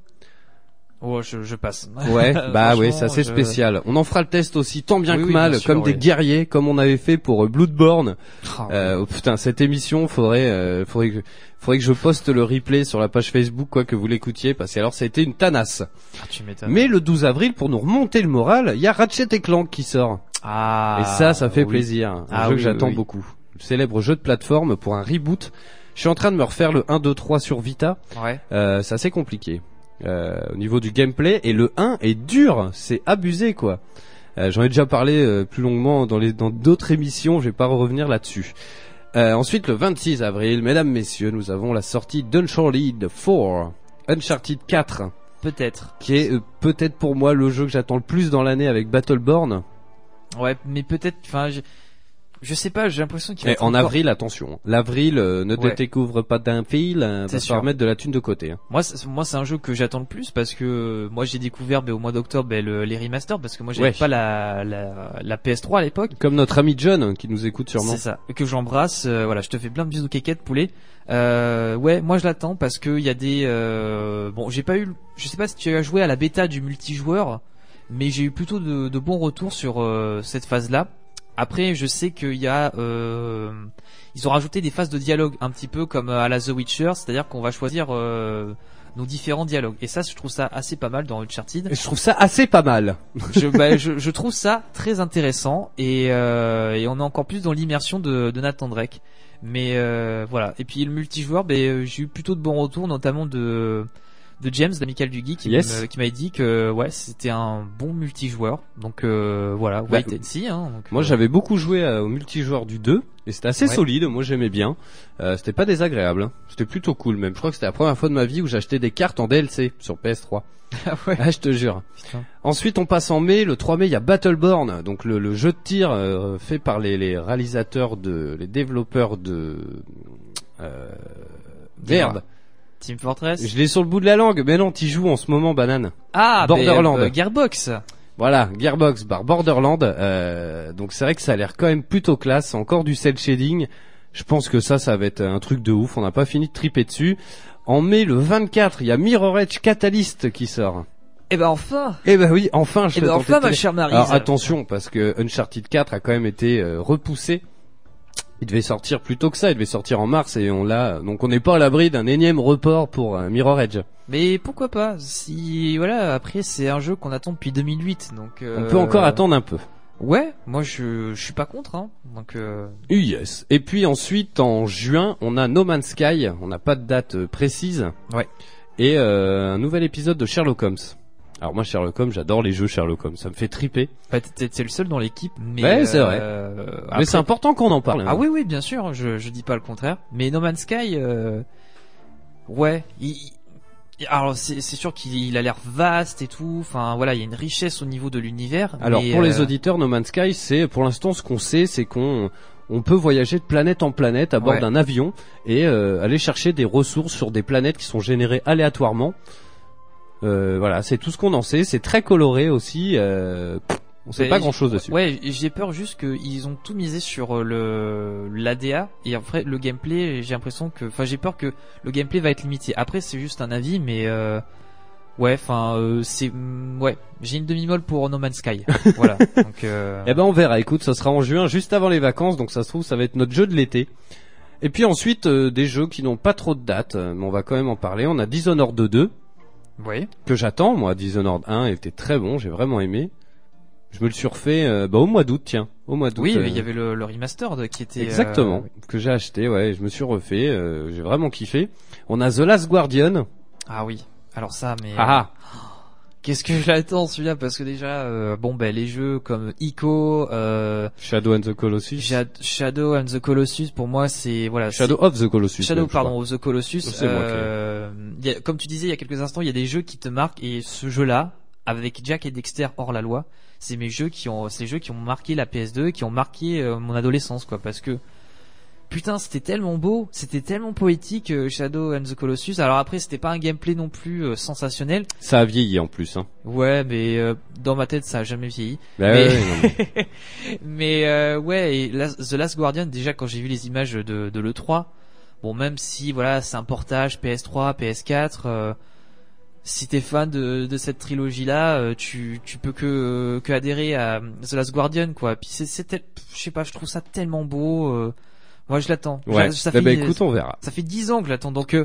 Oh, je, je passe. Ouais, bah ouais, c'est assez je- spécial. On en fera le test aussi tant bien Oui, que oui, mal, bien sûr, comme des oui. guerriers, comme on avait fait pour euh, Bloodborne. Ah, Euh, oh, putain, cette émission, faudrait, euh, faudrait que, faudrait que je poste le replay sur la page Facebook, quoi que vous l'écoutiez, parce que alors ça a été une tanasse. ah, tu. Mais le 12 avril, pour nous remonter le moral, il y a Ratchet et Clank qui sort. Ah, Et ça, ça fait oui. plaisir. Un Ah jeu oui, que j'attends oui, oui. beaucoup. Le célèbre jeu de plateforme pour un reboot. Je suis en train de me refaire le 1, 2, 3 sur Vita. Ouais. Euh, c'est assez compliqué. Euh, au niveau du gameplay. Et le 1 est dur. C'est abusé, quoi. Euh, J'en ai déjà parlé euh, plus longuement dans les dans d'autres émissions. Je vais pas revenir là-dessus. Ensuite, le 26 avril, mesdames, messieurs, nous avons la sortie d'Uncharted 4. Uncharted 4, Peut-être. qui est peut-être pour moi le jeu que j'attends le plus dans l'année avec Battleborn. Ouais, mais peut-être. Enfin, je, je sais pas. J'ai l'impression qu'il Et être en encore- avril, attention. L'avril euh, ne te Ouais. découvre pas d'un fil, euh, va falloir mettre de la thune de côté. hein. Moi, c'est- moi, c'est un jeu que j'attends le plus parce que euh, moi, j'ai découvert ben, au mois d'octobre ben, le- les remasters parce que moi, j'avais Ouais. pas la, la la PS3 à l'époque. Comme notre ami John hein, qui nous écoute sûrement. C'est ça. Que j'embrasse. euh, voilà, je te fais plein de bisous kékettes poulet. Euh, ouais, moi je l'attends parce que il y a des. Euh, bon, j'ai pas eu. Je sais pas si tu as joué à la bêta du multijoueur, mais j'ai eu plutôt de, de bons retours sur cette phase-là. Après, je sais qu'il y a. Euh, ils ont rajouté des phases de dialogue un petit peu comme à la The Witcher, c'est-à-dire qu'on va choisir euh, nos différents dialogues. Et ça, je trouve ça assez pas mal dans Uncharted. Je trouve ça assez pas mal. je, bah, je, je trouve ça très intéressant et, euh, et on est encore plus dans l'immersion de, de Nathan Drake. Mais euh, voilà. Et puis le multijoueur, ben, euh, j'ai eu plutôt de bons retours, notamment de de James, d'Amical du Geek, qui Yes. m'avait dit que ouais, c'était un bon multijoueur. Donc euh, voilà, Bah, wait and see. Hein, donc, Moi euh, j'avais beaucoup joué euh, au multijoueur du 2 et c'était assez Ouais. solide, moi j'aimais bien. Euh, c'était pas désagréable, hein. c'était plutôt cool même. Je crois que c'était la première fois de ma vie où j'achetais des cartes en DLC sur PS3. Ah ouais. Ah je te jure. Putain. Ensuite on passe en mai, le 3 mai il y a Battleborn, donc le, le jeu de tir euh, fait par les, les réalisateurs de, les développeurs de... Euh, merde, Team Fortress. je l'ai sur le bout de la langue, mais non, t'y joues en ce moment banane. Ah, Borderland. euh, Gearbox. Voilà, Gearbox bar Borderland. euh, donc c'est vrai que ça a l'air quand même plutôt classe. Encore du cel shading. Je pense que ça, ça va être un truc de ouf. On n'a pas fini de triper dessus. En mai, le 24, il y a Mirror Edge Catalyst qui sort. Eh ben enfin. Eh ben oui, enfin, je Eh ben enfin, ma chère Maryse. Alors attention, parce que Uncharted 4 a quand même été euh, repoussé. Il devait sortir plus tôt que ça. Il devait sortir en mars et on l'a. Donc on n'est pas à l'abri d'un énième report pour euh, Mirror Edge. Mais pourquoi pas Si voilà, après c'est un jeu qu'on attend depuis 2008, donc. euh, On peut encore attendre un peu. Ouais, moi je je suis pas contre, hein. Donc. Euh... Yes. Et puis ensuite, en juin, on a No Man's Sky. On n'a pas de date euh, précise. Ouais. Et euh, un nouvel épisode de Sherlock Holmes. Alors moi Sherlock Holmes, j'adore les jeux Sherlock Holmes, ça me fait triper. Bah, t'es le seul dans l'équipe, mais. Ouais, c'est vrai. euh, Mais c'est important qu'on en parle. hein. Ah oui, oui, bien sûr. Je, je dis pas le contraire. Mais No Man's Sky, euh, ouais. il- alors c'est c'est sûr qu'il il a l'air vaste et tout. Enfin voilà, il y a une richesse au niveau de l'univers. Alors mais, pour les euh, auditeurs, No Man's Sky, c'est pour l'instant ce qu'on sait, c'est qu'on on peut voyager de planète en planète à bord Ouais. d'un avion et euh, aller chercher des ressources sur des planètes qui sont générées aléatoirement. Euh, voilà, c'est tout ce qu'on en sait. C'est très coloré aussi. Euh, pff, on sait Mais pas grand chose dessus. Ouais, j'ai peur juste qu'ils ont tout misé sur euh, le l'ADA et après le gameplay. J'ai l'impression que, enfin, j'ai peur que le gameplay va être limité. Après, c'est juste un avis, mais euh, ouais, enfin, euh, c'est mm, ouais. J'ai une demi-molle pour No Man's Sky. voilà. Donc, euh, Eh ben on verra. Écoute, ça sera en juin, juste avant les vacances, donc ça se trouve ça va être notre jeu de l'été. Et puis ensuite des jeux qui n'ont pas trop de date, mais on va quand même en parler. On a Dishonored 2 ouais. que j'attends. Moi, Dishonored 1 était très bon, j'ai vraiment aimé. Je me le suis refait euh, bah, au mois d'août, tiens, au mois d'août. Oui, euh, mais il y avait le, le remastered qui était. euh, exactement que j'ai acheté. Ouais, je me suis refait. euh, j'ai vraiment kiffé. On a The Last Guardian. Ah oui. Alors ça, mais Ah, qu'est-ce que je l'attends celui-là? Parce que déjà, euh, bon ben les jeux comme Ico, euh, Shadow and the Colossus. Jad- Shadow and the Colossus, pour moi c'est voilà. Shadow of the Colossus. Shadow, même, pardon, of the Colossus. Qui euh, il y a- comme tu disais il y a quelques instants, il y a des jeux qui te marquent et ce jeu-là, avec Jack et Dexter hors la loi, c'est mes jeux qui ont, jeux qui ont marqué la PS2, qui ont marqué mon adolescence, quoi, parce que putain, c'était tellement beau, c'était tellement poétique, euh, Shadow and the Colossus. Alors après, c'était pas un gameplay non plus euh, sensationnel. Ça a vieilli en plus. Hein. Ouais, mais euh, dans ma tête, ça a jamais vieilli. Bah Mais- ouais, mais- mais euh, ouais, et The Last Guardian, déjà quand j'ai vu les images de, de l'E3, bon même si voilà c'est un portage PS3, PS4, euh, si t'es fan de, de cette trilogie-là, euh, tu, tu peux que, que adhérer à The Last Guardian quoi. Puis c'est, c'est tel- je sais pas, je trouve ça tellement beau. Moi je l'attends. ouais. Ça, ça Eh fait, ben, écoute, on verra. ça fait 10 ans que je l'attends, donc euh,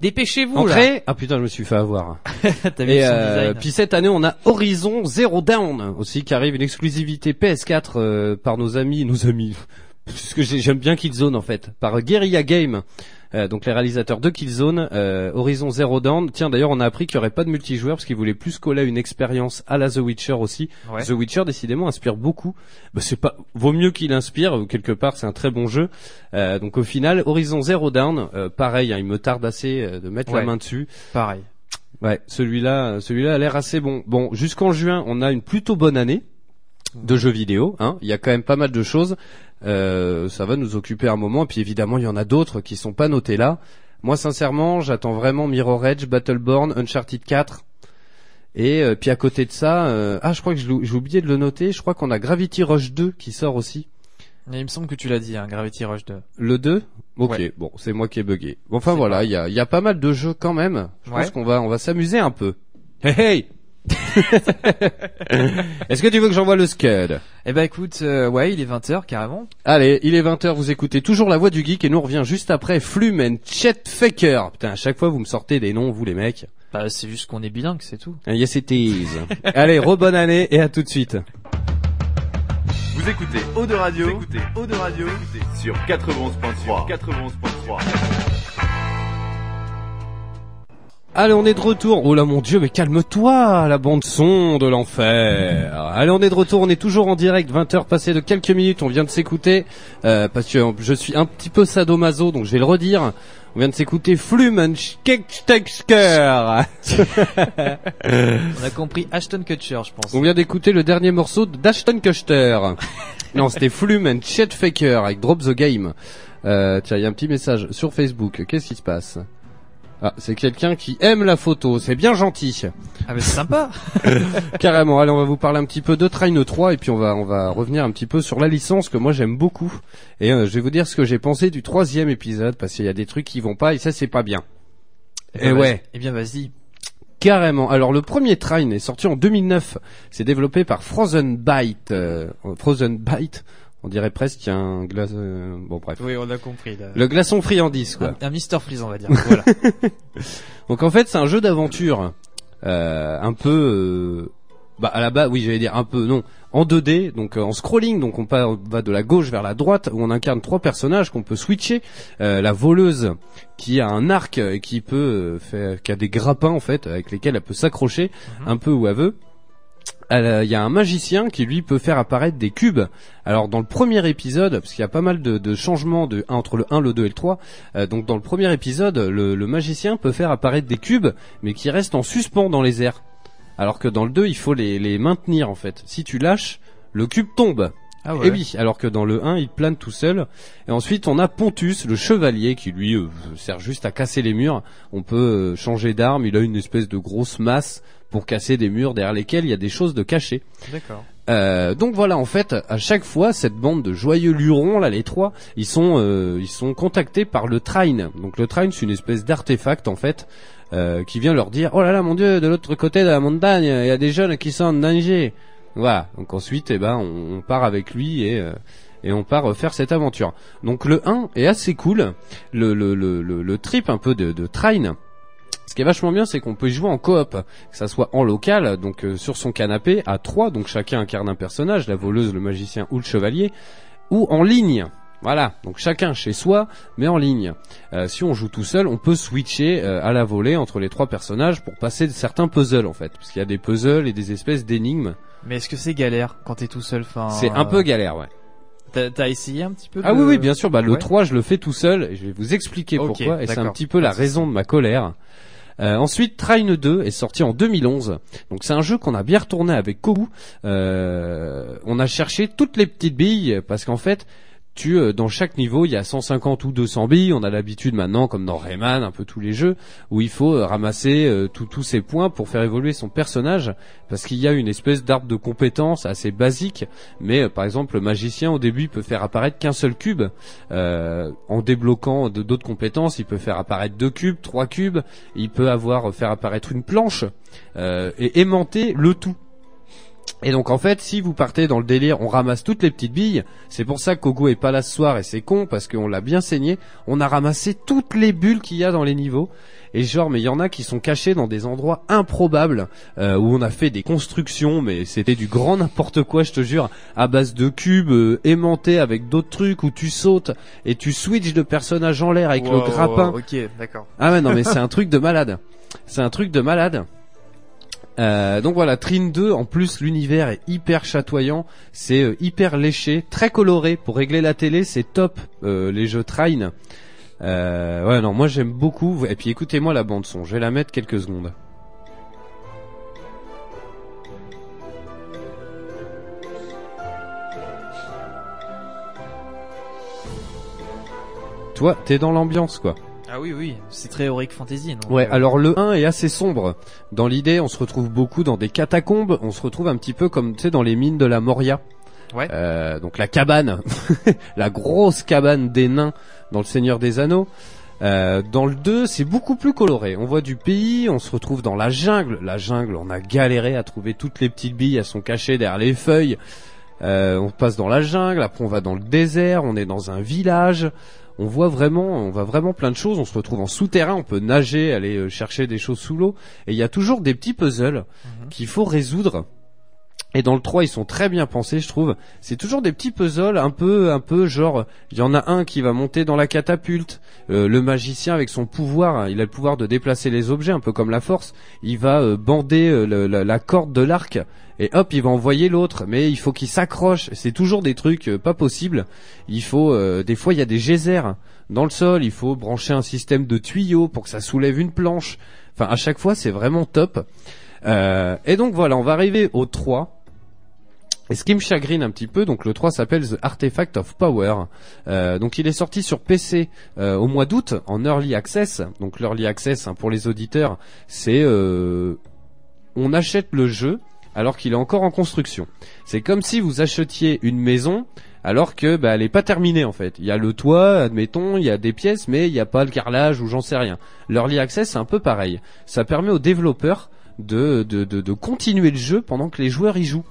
dépêchez-vous là. Ah putain, je me suis fait avoir. T'as vu Et son euh, design puis cette année, on a Horizon Zero Dawn aussi qui arrive une exclusivité PS4 euh, par nos amis, nos amis. Parce que j'ai- j'aime bien Killzone en fait, par Guerrilla Game. Euh, donc les réalisateurs de Killzone, euh, Horizon Zero Dawn. Tiens, d'ailleurs, on a appris qu'il y aurait pas de multijoueur parce qu'ils voulaient plus coller une expérience à la The Witcher aussi. Ouais. The Witcher décidément inspire beaucoup. Bah, c'est pas vaut mieux qu'il inspire quelque part. C'est un très bon jeu. Euh, donc au final, Horizon Zero Dawn, euh, pareil, hein, il me tarde assez euh, de mettre la main dessus. Pareil. Ouais, celui-là, euh, celui-là a l'air assez bon. Bon, jusqu'en juin, on a une plutôt bonne année de jeux vidéo. Hein. Il y a quand même pas mal de choses. Euh, ça va nous occuper un moment. Et puis évidemment, il y en a d'autres qui sont pas notés là. Moi, sincèrement, j'attends vraiment Mirror Edge, Battleborn, Uncharted 4. Et euh, puis à côté de ça, euh, ah, je crois que j'ai oublié de le noter. Je crois qu'on a Gravity Rush 2 qui sort aussi. Mais il me semble que tu l'as dit, hein, Gravity Rush 2. Le 2 Ok, Ouais. bon, c'est moi qui ai bugué. Bon, enfin voilà, il y a, y a pas mal de jeux quand même. Je pense qu'on va, on va s'amuser un peu. Hey hey Est-ce que tu veux que j'envoie le scud? Eh ben écoute, euh, ouais, il est 20h carrément. Allez, il est 20h, vous écoutez toujours la voix du geek et nous on revient juste après Flume and Chet Faker. Putain, à chaque fois vous me sortez des noms, vous les mecs. Bah c'est juste qu'on est bilingue, c'est tout. Ah, Yes it is. Allez, rebonne année et à tout de suite. Vous écoutez Eau de Radio, vous écoutez Eau de Radio sur 91.3. 91.3. Allez, on est de retour. Oh là mon dieu, mais calme-toi, la bande son de l'enfer. Allez, on est de retour, on est toujours en direct, 20h passées de quelques minutes, on vient de s'écouter, euh, parce que je suis un petit peu sadomaso, donc je vais le redire. On vient de s'écouter Flumen Skekstexker. On a compris Ashton Kutcher, je pense. On vient d'écouter le dernier morceau d'Ashton Kuster. non, c'était Flumen Chet Faker avec Drop the Game. Euh, tiens, il y a un petit message sur Facebook. Qu'est-ce qui se passe? Ah, c'est quelqu'un qui aime la photo. C'est bien gentil. Ah mais c'est sympa. Carrément. Allez, on va vous parler un petit peu de Train 3 et puis on va on va revenir un petit peu sur la licence que moi j'aime beaucoup. Et euh, je vais vous dire ce que j'ai pensé du troisième épisode parce qu'il y a des trucs qui vont pas et ça c'est pas bien. Eh Et ben, ouais. vas-y. Eh bien vas-y. Carrément. Alors le premier Train est sorti en 2009. C'est développé par Frozen Byte. euh, Frozen Byte. On dirait presque qu'il y a un glace. euh, bon bref. Oui, on a compris. Là. Le glaçon friandise quoi. Un, un Mister Freeze, on va dire. Voilà. Donc en fait c'est un jeu d'aventure euh, un peu euh, bah à la base, oui, j'allais dire un peu non, en 2D, donc euh, en scrolling, donc on, va de la gauche vers la droite, où on incarne trois personnages qu'on peut switcher. Euh, la voleuse qui a un arc et qui peut euh, faire, qui a des grappins en fait, avec lesquels elle peut s'accrocher un peu où elle veut. Euh, Il y a un magicien qui lui peut faire apparaître des cubes. Alors dans le premier épisode, parce qu'il y a pas mal de, de changements de, entre le 1, le 2 et le 3, euh, donc dans le premier épisode, le, le magicien peut faire apparaître des cubes, mais qui restent en suspens dans les airs. Alors que dans le 2, il faut les, les maintenir en fait. Si tu lâches, le cube tombe. Ah Et oui, alors que dans le 1, il plane tout seul. Et ensuite, on a Pontus, le chevalier, qui lui euh, sert juste à casser les murs. On peut euh, changer d'arme, il a une espèce de grosse masse pour casser des murs derrière lesquels il y a des choses de cachées. D'accord. Euh, donc voilà, en fait, à chaque fois, cette bande de joyeux lurons, là, les trois, ils sont, euh, ils sont contactés par le Trine. Donc le Trine, c'est une espèce d'artefact, en fait, euh, qui vient leur dire, oh là là, mon dieu, de l'autre côté de la montagne, il y a des jeunes qui sont en danger. Voilà. Donc ensuite, eh ben, on, on part avec lui et euh, et on part faire cette aventure. Donc le 1 est assez cool. Le le le le, trip un peu de, de Trine. Ce qui est vachement bien, c'est qu'on peut y jouer en coop, que ça soit en local, donc euh, sur son canapé à trois, donc chacun incarne un personnage, la voleuse, le magicien ou le chevalier, ou en ligne. Voilà, donc chacun chez soi, mais en ligne. Euh, si on joue tout seul, on peut switcher euh, à la volée entre les trois personnages pour passer certains puzzles en fait, parce qu'il y a des puzzles et des espèces d'énigmes. Mais est-ce que c'est galère quand t'es tout seul enfin, C'est un peu galère, ouais. T'as t'as essayé un petit peu Ah oui, oui, bien sûr. Bah, le Ouais. 3, je le fais tout seul et je vais vous expliquer Ok, pourquoi. Et c'est un d'accord. petit peu la raison de ma colère. Euh, ensuite, Trine 2 est sorti en 2011. Donc c'est un jeu qu'on a bien retourné avec Kogu. Euh, on a cherché toutes les petites billes parce qu'en fait, euh, dans chaque niveau, il y a 150 ou 200 billes. On a l'habitude maintenant, comme dans Rayman, un peu tous les jeux, où il faut euh, ramasser euh, tous ces points pour faire évoluer son personnage, parce qu'il y a une espèce d'arbre de compétences assez basique. Mais par exemple, le magicien au début peut faire apparaître qu'un seul cube. En débloquant d'autres compétences, il peut faire apparaître deux cubes, trois cubes. Il peut avoir faire apparaître une planche et aimanter le tout. Et donc en fait, si vous partez dans le délire, on ramasse toutes les petites billes. C'est pour ça que Kogo est pas là ce soir et c'est con parce qu'on l'a bien saigné. On a ramassé toutes les bulles qu'il y a dans les niveaux. Et genre, mais il y en a qui sont cachés dans des endroits improbables euh, où on a fait des constructions, mais c'était du grand n'importe quoi, je te jure, à base de cubes euh, aimantés avec d'autres trucs où tu sautes et tu switches de personnage en l'air avec Wow, le grappin. wow, ok, d'accord. Ah ouais non mais c'est un truc de malade. C'est un truc de malade. Euh, donc voilà, Trine 2, en plus l'univers est hyper chatoyant, c'est euh, hyper léché, très coloré. Pour régler la télé, c'est top euh, les jeux Trine. Ouais non, moi j'aime beaucoup. Et puis écoutez-moi la bande son, je vais la mettre quelques secondes. Toi, t'es dans l'ambiance quoi. Ah oui, oui, c'est très Heroic Fantasy. Donc, Ouais, euh, alors le 1 est assez sombre. Dans l'idée, on se retrouve beaucoup dans des catacombes, on se retrouve un petit peu comme tu sais dans les mines de la Moria. Ouais. Euh, donc la cabane, la grosse cabane des nains dans le Seigneur des Anneaux. Euh, dans le 2, c'est beaucoup plus coloré. On voit du pays, on se retrouve dans la jungle. La jungle, on a galéré à trouver toutes les petites billes, elles sont cachées derrière les feuilles. Euh, on passe dans la jungle, après on va dans le désert, on est dans un village. On voit vraiment, on voit vraiment plein de choses. On se retrouve en souterrain, on peut nager, aller euh, chercher des choses sous l'eau. Et il y a toujours des petits puzzles qu'il faut résoudre. Et dans le 3, ils sont très bien pensés, je trouve. C'est toujours des petits puzzles un peu, un peu genre, il y en a un qui va monter dans la catapulte. Euh, le magicien avec son pouvoir, hein, il a le pouvoir de déplacer les objets, un peu comme la force. Il va euh, bander euh, le- la, la corde de l'arc et hop, il va envoyer l'autre. Mais il faut qu'il s'accroche. C'est toujours des trucs euh, pas possibles. Il faut, euh, des fois, il y a des geysers dans le sol. Il faut brancher un système de tuyaux pour que ça soulève une planche. Enfin, à chaque fois, c'est vraiment top. Euh, et donc voilà, on va arriver au 3. Et ce qui me chagrine un petit peu, donc le 3 s'appelle The Artifact of Power. Donc il est sorti sur PC au mois d'août en early access. Donc l'early access hein, pour les auditeurs, c'est on achète le jeu alors qu'il est encore en construction. C'est comme si vous achetiez une maison alors que bah, elle est pas terminée en fait. Il y a le toit, admettons, il y a des pièces, mais il n'y a pas le carrelage ou j'en sais rien. L'early access c'est un peu pareil. Ça permet aux développeurs de, de, de, de continuer le jeu pendant que les joueurs y jouent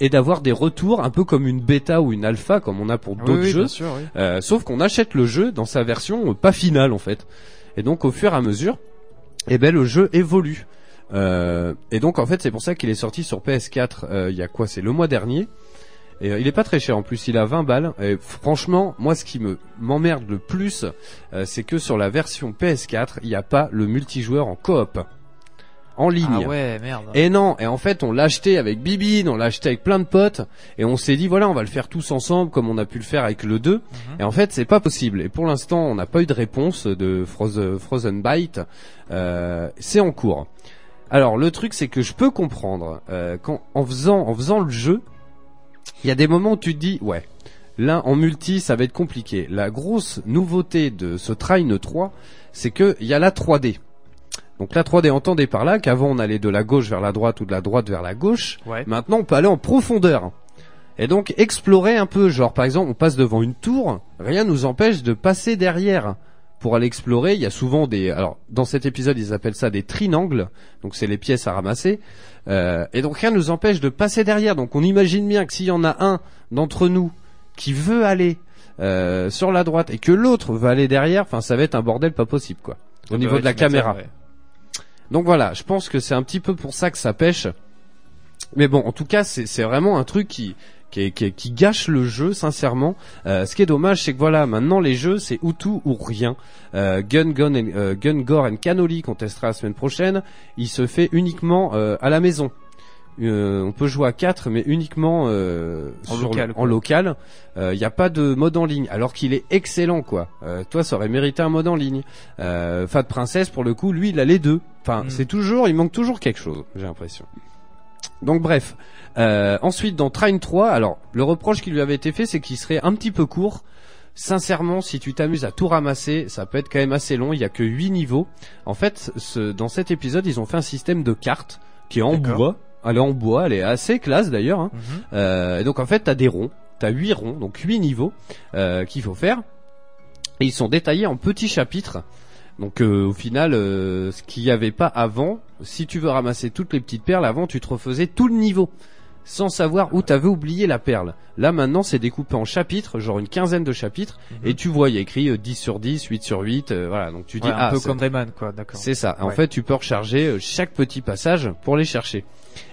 et d'avoir des retours un peu comme une bêta ou une alpha comme on a pour d'autres oui, jeux. bien sûr, oui. Euh, sauf qu'on achète le jeu dans sa version euh, pas finale en fait. Et donc au fur et à mesure, eh ben le jeu évolue. Euh, et donc en fait c'est pour ça qu'il est sorti sur PS4 euh, il y a quoi C'est le mois dernier. Et euh, il est pas très cher en plus, il a 20 balles. Et franchement, moi ce qui me m'emmerde le plus, euh, c'est que sur la version PS4, il n'y a pas le multijoueur en coop. En ligne. Ah ouais, merde. Et non, et en fait on l'a acheté avec Bibine, on l'a acheté avec plein de potes, et on s'est dit voilà on va le faire tous ensemble comme on a pu le faire avec le 2. Et en fait c'est pas possible. Et pour l'instant on n'a pas eu de réponse de Frozen, Frozen Byte. Euh, c'est en cours. Alors le truc c'est que je peux comprendre euh, quand en faisant en faisant le jeu, il y a des moments où tu te dis ouais là en multi ça va être compliqué. La grosse nouveauté de ce Trine 3, c'est que il y a la 3D. Donc la 3D entendez par là qu'avant on allait de la gauche vers la droite ou de la droite vers la gauche. Ouais. Maintenant on peut aller en profondeur. Et donc explorer un peu, genre par exemple on passe devant une tour, rien nous empêche de passer derrière pour aller explorer. Il y a souvent des, alors dans cet épisode ils appellent ça des trinangles, donc c'est les pièces à ramasser. Euh, et donc rien nous empêche de passer derrière. Donc on imagine bien que s'il y en a un d'entre nous qui veut aller euh, sur la droite et que l'autre veut aller derrière, enfin ça va être un bordel pas possible quoi. Au niveau de la caméra. Donc voilà, je pense que c'est un petit peu pour ça que ça pêche. Mais bon, en tout cas, c'est vraiment un truc qui qui, qui, qui gâche le jeu, sincèrement. Euh, ce qui est dommage, c'est que voilà, maintenant les jeux, c'est ou tout ou rien. Euh, Gun, Gun, and- euh, Gun, Gore and Cannoli qu'on testera la semaine prochaine, il se fait uniquement euh, à la maison. Euh, on peut jouer à 4 mais uniquement euh, En sur- local, en local. Il n'y a pas de mode en ligne, alors qu'il est excellent quoi. Euh, toi, ça aurait mérité un mode en ligne. Euh, Fat Princess, pour le coup, lui, il a les deux. Enfin, Mm. c'est toujours, il manque toujours quelque chose, j'ai l'impression. Donc bref. Euh, ensuite, dans Train 3, alors le reproche qui lui avait été fait, c'est qu'il serait un petit peu court. Sincèrement, si tu t'amuses à tout ramasser, ça peut être quand même assez long. Il y a que 8 niveaux. En fait, ce, dans cet épisode, ils ont fait un système de cartes qui est en bois. Elle est en bois, elle est assez classe d'ailleurs. hein. Mhm. Euh, et donc en fait, t'as des ronds, t'as huit ronds, donc huit niveaux euh, qu'il faut faire. Et ils sont détaillés en petits chapitres. Donc euh, au final, euh, ce qu'il n'y avait pas avant, si tu veux ramasser toutes les petites perles, avant tu te refaisais tout le niveau, sans savoir où t'avais oublié la perle. Là maintenant, c'est découpé en chapitres, genre une quinzaine de chapitres, Mhm. et tu vois, il y a écrit euh, 10 sur 10, 8 sur 8, euh, voilà. Donc tu dis, Ouais, un ah, peu c'est- comme Rayman, quoi, d'accord. c'est ça. En fait, tu peux recharger euh, chaque petit passage pour les chercher.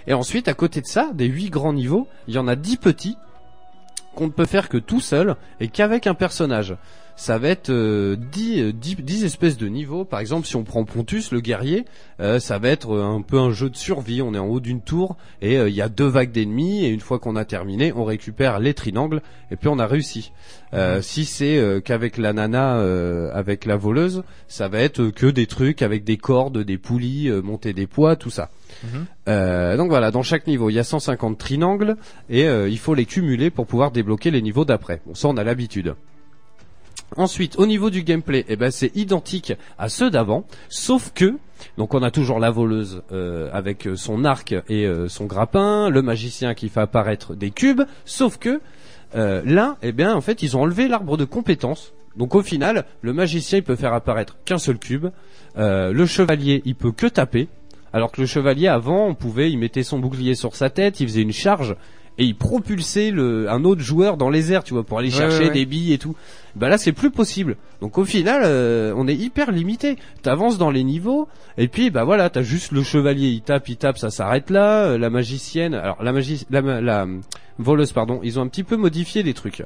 Et ensuite, à côté de ça, des huit grands niveaux, il y en a dix petits qu'on ne peut faire que tout seul et qu'avec un personnage. Ça va être euh, 10, euh, 10, 10 espèces de niveaux. Par exemple, si on prend Pontus, le guerrier, euh, ça va être euh, un peu un jeu de survie. On est en haut d'une tour et euh, il y a deux vagues d'ennemis. Et une fois qu'on a terminé, on récupère les trinangles et puis on a réussi. Euh, Si c'est euh, qu'avec la nana, euh, avec la voleuse, ça va être que des trucs avec des cordes, des poulies, euh, monter des poids, tout ça. Mhm. Euh, donc voilà, dans chaque niveau, il y a 150 trinangles et euh, il faut les cumuler pour pouvoir débloquer les niveaux d'après. Bon, ça on a l'habitude. Ensuite, au niveau du gameplay, eh ben c'est identique à ceux d'avant, sauf que donc on a toujours la voleuse euh, avec euh, son arc et euh, son grappin, le magicien qui fait apparaître des cubes, sauf que euh, là, eh bien en fait, ils ont enlevé l'arbre de compétences. Donc au final, le magicien il peut faire apparaître qu'un seul cube, le chevalier il peut que taper, alors que le chevalier avant, on pouvait, il mettait son bouclier sur sa tête, il faisait une charge et il propulsait le, un autre joueur dans les airs, tu vois, pour aller chercher ouais, ouais. des billes et tout. Bah là, c'est plus possible. Donc au final, euh, on est hyper limité. T'avances dans les niveaux et puis bah voilà, t'as juste le chevalier, il tape, il tape, ça s'arrête là. Euh, La magicienne, alors la magie, la, la, voleuse, pardon, ils ont un petit peu modifié des trucs.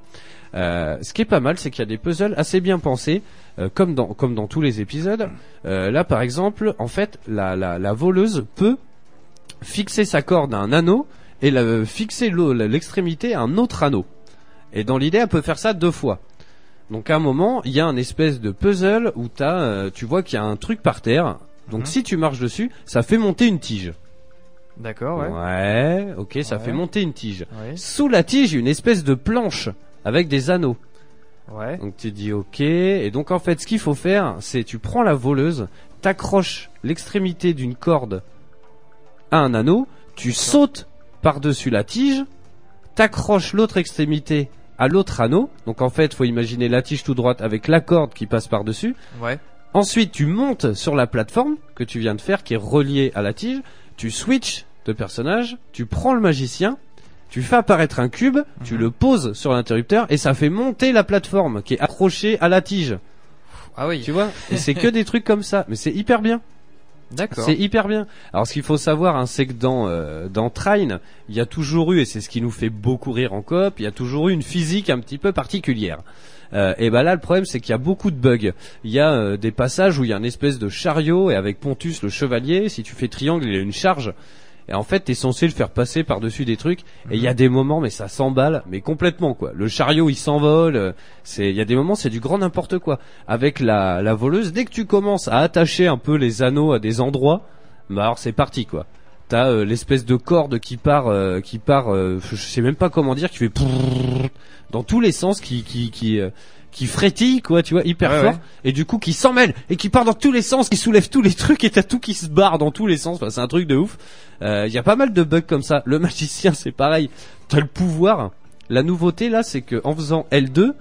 Euh, ce qui est pas mal, c'est qu'il y a des puzzles assez bien pensés, euh, comme dans comme dans tous les épisodes. Euh, là, par exemple, en fait, la, la, la voleuse peut fixer sa corde à un anneau et la, fixer l'extrémité à un autre anneau. Et dans l'idée, elle peut faire ça deux fois. Donc à un moment, il y a un espèce de puzzle où t'as, euh, tu vois qu'il y a un truc par terre. Donc Mhm. si tu marches dessus, ça fait monter une tige. D'accord, ouais. Ouais, ok, ça Ouais. fait monter une tige. Ouais. Sous la tige, il y a une espèce de planche avec des anneaux. Ouais. Donc tu dis ok, et donc en fait ce qu'il faut faire, c'est tu prends la voleuse, t'accroches l'extrémité d'une corde à un anneau, tu sautes par-dessus la tige, t'accroches l'autre extrémité à l'autre anneau, donc en fait faut imaginer la tige tout droite avec la corde qui passe par-dessus, Ouais. ensuite tu montes sur la plateforme que tu viens de faire qui est reliée à la tige, tu switches de personnage, tu prends le magicien, tu fais apparaître un cube, tu Mhm. le poses sur l'interrupteur et ça fait monter la plateforme qui est accrochée à la tige. Ah oui. Tu vois? Et c'est que des trucs comme ça, mais c'est hyper bien. D'accord. C'est hyper bien. Alors ce qu'il faut savoir, hein, c'est que dans euh, dans Trine, il y a toujours eu, et c'est ce qui nous fait beaucoup rire en coop, il y a toujours eu une physique un petit peu particulière. Euh, et ben là, le problème, c'est qu'il y a beaucoup de bugs. Il y a euh, des passages où il y a une espèce de chariot et avec Pontus le chevalier, si tu fais triangle, il a une charge. Et en fait, t'es censé le faire passer par-dessus des trucs. Et il y a des moments, mais ça s'emballe, mais complètement quoi. Le chariot, il s'envole. euh, C'est, il y a des moments, c'est du grand n'importe quoi. Avec la, la voleuse, dès que tu commences à attacher un peu les anneaux à des endroits, bah alors c'est parti quoi. T'as euh, l'espèce de corde qui part, euh, qui part, euh, je sais même pas comment dire, qui fait dans tous les sens, qui, qui, qui, euh, qui frétille quoi, tu vois, hyper Ouais, fort, ouais. et du coup qui s'en mêle et qui part dans tous les sens, qui soulève tous les trucs et t'as tout qui se barre dans tous les sens. Enfin, c'est un truc de ouf. Il y a pas mal de bugs comme ça. Le magicien, c'est pareil. T'as le pouvoir. La nouveauté là, c'est que en faisant L2,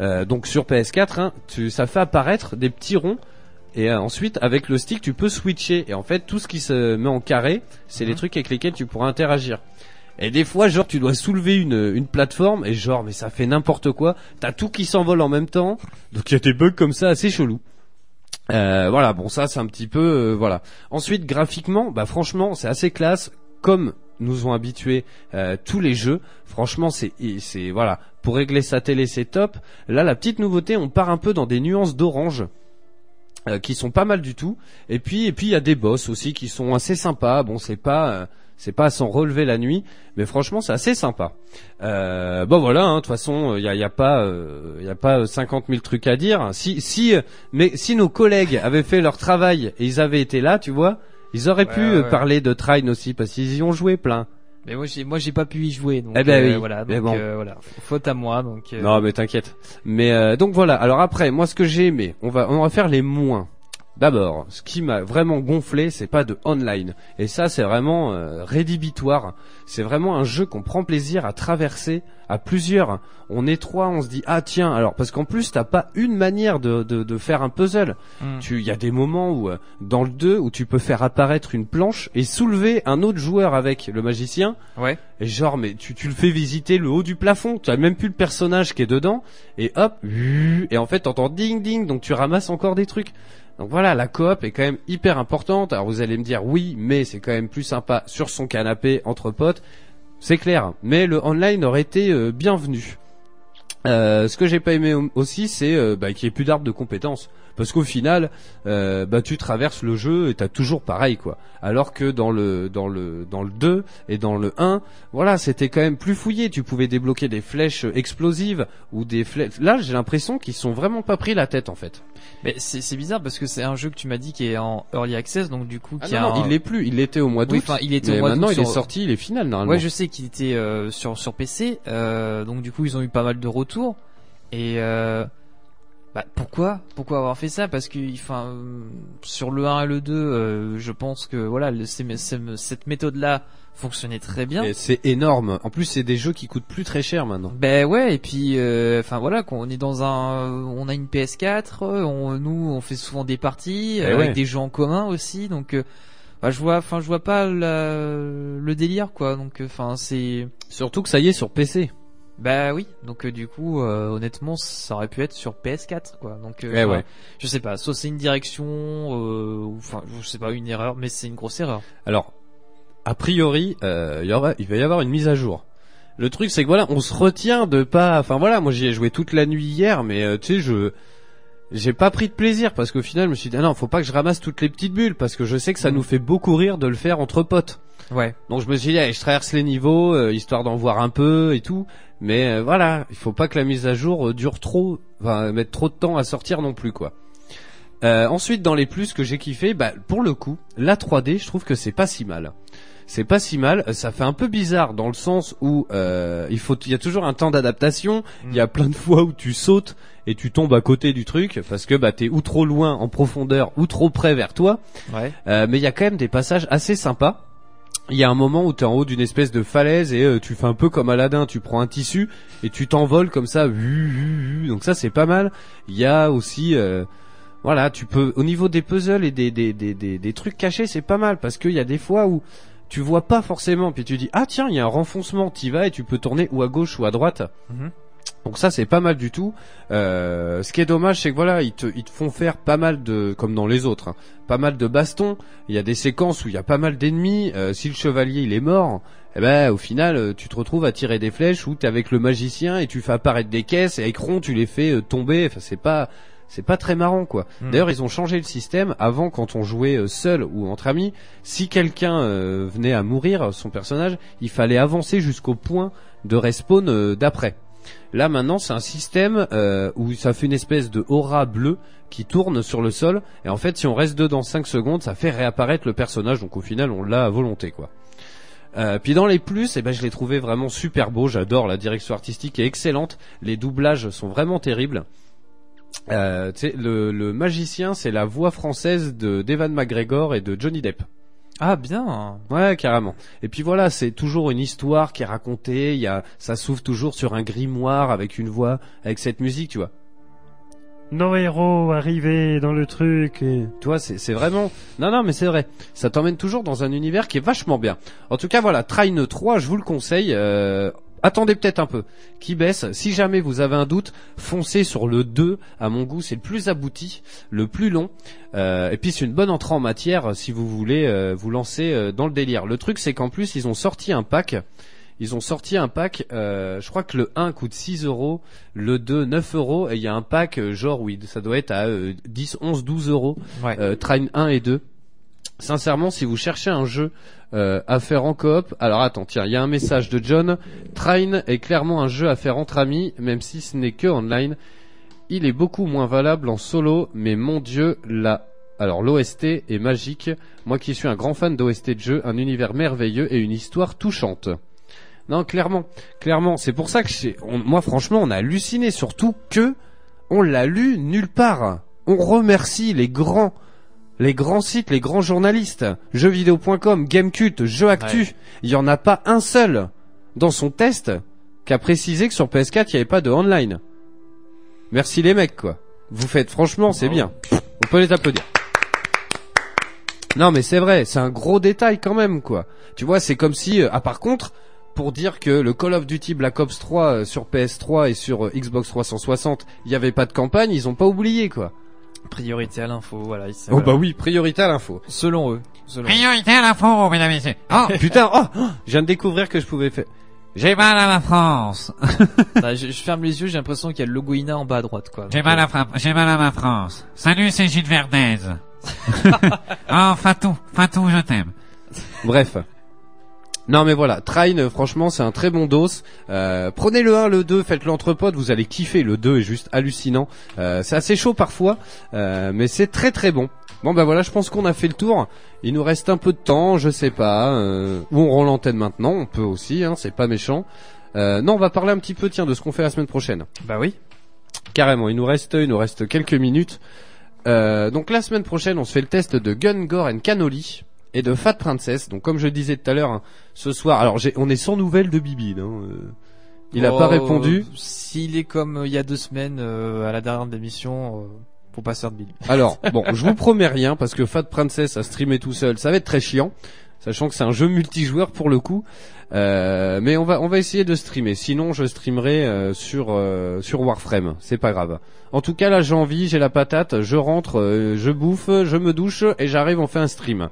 euh, donc sur PS4, hein, tu, ça fait apparaître des petits ronds. Et euh, ensuite, avec le stick, tu peux switcher. Et en fait, tout ce qui se met en carré, c'est les trucs avec lesquels tu pourras interagir. Et des fois, genre, tu dois soulever une, une plateforme, et genre, mais ça fait n'importe quoi. T'as tout qui s'envole en même temps. Donc il y a des bugs comme ça assez chelous. Euh, voilà, bon ça c'est un petit peu euh, voilà. Ensuite graphiquement, bah franchement c'est assez classe comme nous ont habitués euh, tous les jeux. Franchement c'est c'est voilà pour régler sa télé c'est top. Là la petite nouveauté, on part un peu dans des nuances d'orange. euh, qui sont pas mal du tout et puis et puis il y a des boss aussi qui sont assez sympas bon c'est pas c'est pas à s'en relever la nuit mais franchement c'est assez sympa euh, bon voilà, hein, de toute façon, il y a, y a pas, euh, y a pas euh, 50 000 trucs à dire. Si, si, euh, mais si nos collègues avaient fait leur travail et ils avaient été là, tu vois, ils auraient Ouais, pu ouais, euh, parler de Trine aussi parce qu'ils y ont joué plein. Mais moi j'ai moi j'ai pas pu y jouer donc Eh ben euh, oui, voilà mais donc bon. euh, voilà faute à moi donc euh, Non, mais t'inquiète. Mais euh, donc voilà. Alors après, moi, ce que j'ai aimé, on va, on va faire les moins. D'abord, ce qui m'a vraiment gonflé, c'est pas de online. Et ça, c'est vraiment euh, rédhibitoire. C'est vraiment un jeu qu'on prend plaisir à traverser à plusieurs. On est trois, on se dit ah tiens. Alors parce qu'en plus, t'as pas une manière de, de, de faire un puzzle. hmm. Tu, il y a des moments où euh, dans le 2 où tu peux faire apparaître une planche et soulever un autre joueur avec le magicien. ouais Et genre, mais tu, tu le fais visiter le haut du plafond. Tu as même plus le personnage qui est dedans. Et hop, et en fait, t'entends ding ding, donc tu ramasses encore des trucs. Donc voilà, la coop est quand même hyper importante. Alors vous allez me dire oui, mais c'est quand même plus sympa sur son canapé entre potes. C'est clair. Mais le online aurait été euh, bienvenu. Euh, ce que j'ai pas aimé au- aussi, c'est euh, bah, qu'il y ait plus d'arbres de compétences. Parce qu'au final, euh, bah tu traverses le jeu et t'as toujours pareil quoi. Alors que dans le dans le dans le 2 et dans le 1, voilà, c'était quand même plus fouillé. Tu pouvais débloquer des flèches explosives ou des flèches. Là, j'ai l'impression qu'ils sont vraiment pas pris la tête en fait. mais c'est bizarre parce que c'est un jeu que tu m'as dit qui est en early access donc du coup Ah qui non, a non, un- il l'est plus. Il l'était au mois d'août. Oui, il était au mois maintenant, il est sur- sorti, il est final normalement. Ouais, je sais qu'il était euh, sur sur PC, euh, donc du coup ils ont eu pas mal de retours. Et bah, pourquoi pourquoi avoir fait ça? Parce que enfin euh, sur le 1 et le 2, euh, je pense que voilà le- cette méthode là fonctionnait très bien. C'est énorme. En plus, c'est des jeux qui coûtent plus très cher maintenant. Ben ouais et puis euh, enfin voilà qu'on est dans un on a une PS4 on nous on fait souvent des parties euh, avec ouais. des jeux en commun aussi donc euh, bah, je vois enfin je vois pas la- le délire quoi donc enfin c'est Surtout que ça y est sur PC. Bah oui donc euh, du coup euh, honnêtement ça aurait pu être sur PS4 quoi donc euh, Eh ouais. je sais pas soit c'est une direction ou enfin je sais pas une erreur mais c'est une grosse erreur Alors, a priori, il y aura, il va y avoir une mise à jour. Le truc, c'est que voilà, on se retient de pas. Enfin voilà, moi j'y ai joué toute la nuit hier, mais tu sais, je j'ai pas pris de plaisir parce qu'au final, je me suis dit ah non, faut pas que je ramasse toutes les petites bulles parce que je sais que ça Mhm. nous fait beaucoup rire de le faire entre potes. Ouais Donc je me suis dit, allez, je traverse les niveaux, euh, histoire d'en voir un peu et tout. Mais euh, voilà, il faut pas que la mise à jour euh, dure trop, enfin mettre trop de temps à sortir non plus quoi. Euh, ensuite, dans les plus que j'ai kiffé, bah pour le coup, la 3D, je trouve que c'est pas si mal. C'est pas si mal. Ça fait un peu bizarre dans le sens où euh, il faut, il y a toujours un temps d'adaptation. Il y a plein de fois où tu sautes et tu tombes à côté du truc parce que bah t'es ou trop loin en profondeur ou trop près vers toi. ouais Euh, mais il y a quand même des passages assez sympas. Il y a un moment où tu en haut d'une espèce de falaise et euh, tu fais un peu comme Aladdin, tu prends un tissu et tu t'envoles comme ça. Donc ça c'est pas mal. Il y a aussi euh, voilà, tu peux au niveau des puzzles et des des des des, des trucs cachés, c'est pas mal parce qu'il y a des fois où tu vois pas forcément puis tu dis ah tiens, il y a un renfoncement, t'y vas et tu peux tourner ou à gauche ou à droite. Mhm. Donc ça c'est pas mal du tout. Euh, ce qui est dommage c'est que voilà ils te, ils te font faire pas mal de comme dans les autres, hein, pas mal de bastons. Il y a des séquences où il y a pas mal d'ennemis. Euh, si le chevalier il est mort, eh ben au final euh, tu te retrouves à tirer des flèches ou t'es avec le magicien et tu fais apparaître des caisses et avec Ron tu les fais euh, tomber. Enfin c'est pas c'est pas très marrant quoi. Hmm. D'ailleurs ils ont changé le système. Avant quand on jouait seul ou entre amis, si quelqu'un euh, venait à mourir son personnage, il fallait avancer jusqu'au point de respawn euh, d'après. Là maintenant c'est un système euh, où ça fait une espèce de aura bleue qui tourne sur le sol et en fait si on reste dedans 5 secondes ça fait réapparaître le personnage donc au final on l'a à volonté quoi. Euh, puis dans les plus, eh ben je l'ai trouvé vraiment super beau. J'adore la direction artistique est excellente. Les doublages sont vraiment terribles. Euh, le, magicien, c'est la voix française de d'Evan McGregor et de Johnny Depp. Ah bien. Ouais, carrément. Et puis voilà, c'est toujours une histoire qui est racontée. Il y a, ça s'ouvre toujours sur un grimoire avec une voix, avec cette musique, tu vois. Nos héros arrivés dans le truc. et- Tu vois, c'est c'est vraiment. Non, non, mais c'est vrai. Ça t'emmène toujours dans un univers qui est vachement bien. En tout cas, voilà, Train 3, je vous le conseille. Euh, attendez peut-être un peu. Qui baisse. Si jamais vous avez un doute, foncez sur le 2. À mon goût, c'est le plus abouti, le plus long. Euh, et puis c'est une bonne entrée en matière si vous voulez euh, vous lancer euh, dans le délire. Le truc, c'est qu'en plus, ils ont sorti un pack. Ils ont sorti un pack, euh, je crois que le 1 coûte 6 euros, le 2 9 euros, et il y a un pack euh, genre oui, ça doit être à euh, 10, 11, 12 euros Ouais. euh, Train 1 et 2. Sincèrement, si vous cherchez un jeu euh, à faire en coop, alors attends, tiens, il y a un message de John. Train est clairement un jeu à faire entre amis, même si ce n'est que online. Il est beaucoup moins valable en solo, mais mon dieu, la alors l'OST est magique. Moi qui suis un grand fan d'OST de jeu, un univers merveilleux et une histoire touchante. Non, clairement, clairement, c'est pour ça que moi franchement, on a halluciné, surtout que on l'a lu nulle part. On remercie les grands, les grands sites, les grands journalistes, jeuxvideo.com, Gamecult, Jeux Actu. Il y en a pas un seul dans son test qui a précisé que sur PS4 il n'y avait pas de online. Merci les mecs quoi. Vous faites franchement, c'est bien. On peut les applaudir. Non mais c'est vrai, c'est un gros détail quand même quoi. Tu vois, c'est comme si euh, ah par contre pour dire que le Call of Duty Black Ops 3 euh, sur PS3 et sur euh, Xbox 360, il n'y avait pas de campagne, ils ont pas oublié quoi. Priorité à l'info, voilà. c'est- Oh voilà. bah oui, priorité à l'info. Selon eux. Selon eux. Priorité à l'info, mesdames et messieurs. Oh, Putain, oh, oh, je viens de découvrir que je pouvais faire. j'ai mal à la France. Ah, je, je ferme les yeux, j'ai l'impression qu'il y a le logo INA en bas à droite, quoi. J'ai mal à fra- j'ai mal à ma France. Salut, c'est Gilles Verdez. oh, Fatou, Fatou, je t'aime. Bref. Non mais voilà, Train, euh, franchement, c'est un très bon dos. Euh, prenez le 1, le 2, faites-le entre potes, vous allez kiffer. Le 2 est juste hallucinant. Euh, c'est assez chaud parfois, euh, mais c'est très très bon. Bon bah voilà, je pense qu'on a fait le tour. Il nous reste un peu de temps, je sais pas. Euh, ou on rend l'antenne maintenant, on peut aussi, hein, c'est pas méchant. Euh, non, on va parler un petit peu, tiens, de ce qu'on fait la semaine prochaine. Bah oui. Carrément, il nous reste, il nous reste quelques minutes. Euh, donc la semaine prochaine, on se fait le test de Gun, Gore and Cannoli et de Fat Princess. Donc comme je disais tout à l'heure, hein, ce soir, alors on est sans nouvelles de Bibi. Hein, euh, il a Oh, pas répondu. S'il est comme euh, il y a deux semaines euh, à la dernière émission, faut pas de bile. Alors bon, je vous promets rien parce que Fat Princess a streamé tout seul, ça va être très chiant, sachant que c'est un jeu multijoueur pour le coup. Euh, mais on va on va essayer de streamer. Sinon, je streamerai euh, sur euh, sur Warframe. C'est pas grave. En tout cas, là, j'ai envie, j'ai la patate. Je rentre, euh, je bouffe, je me douche et j'arrive. On fait un stream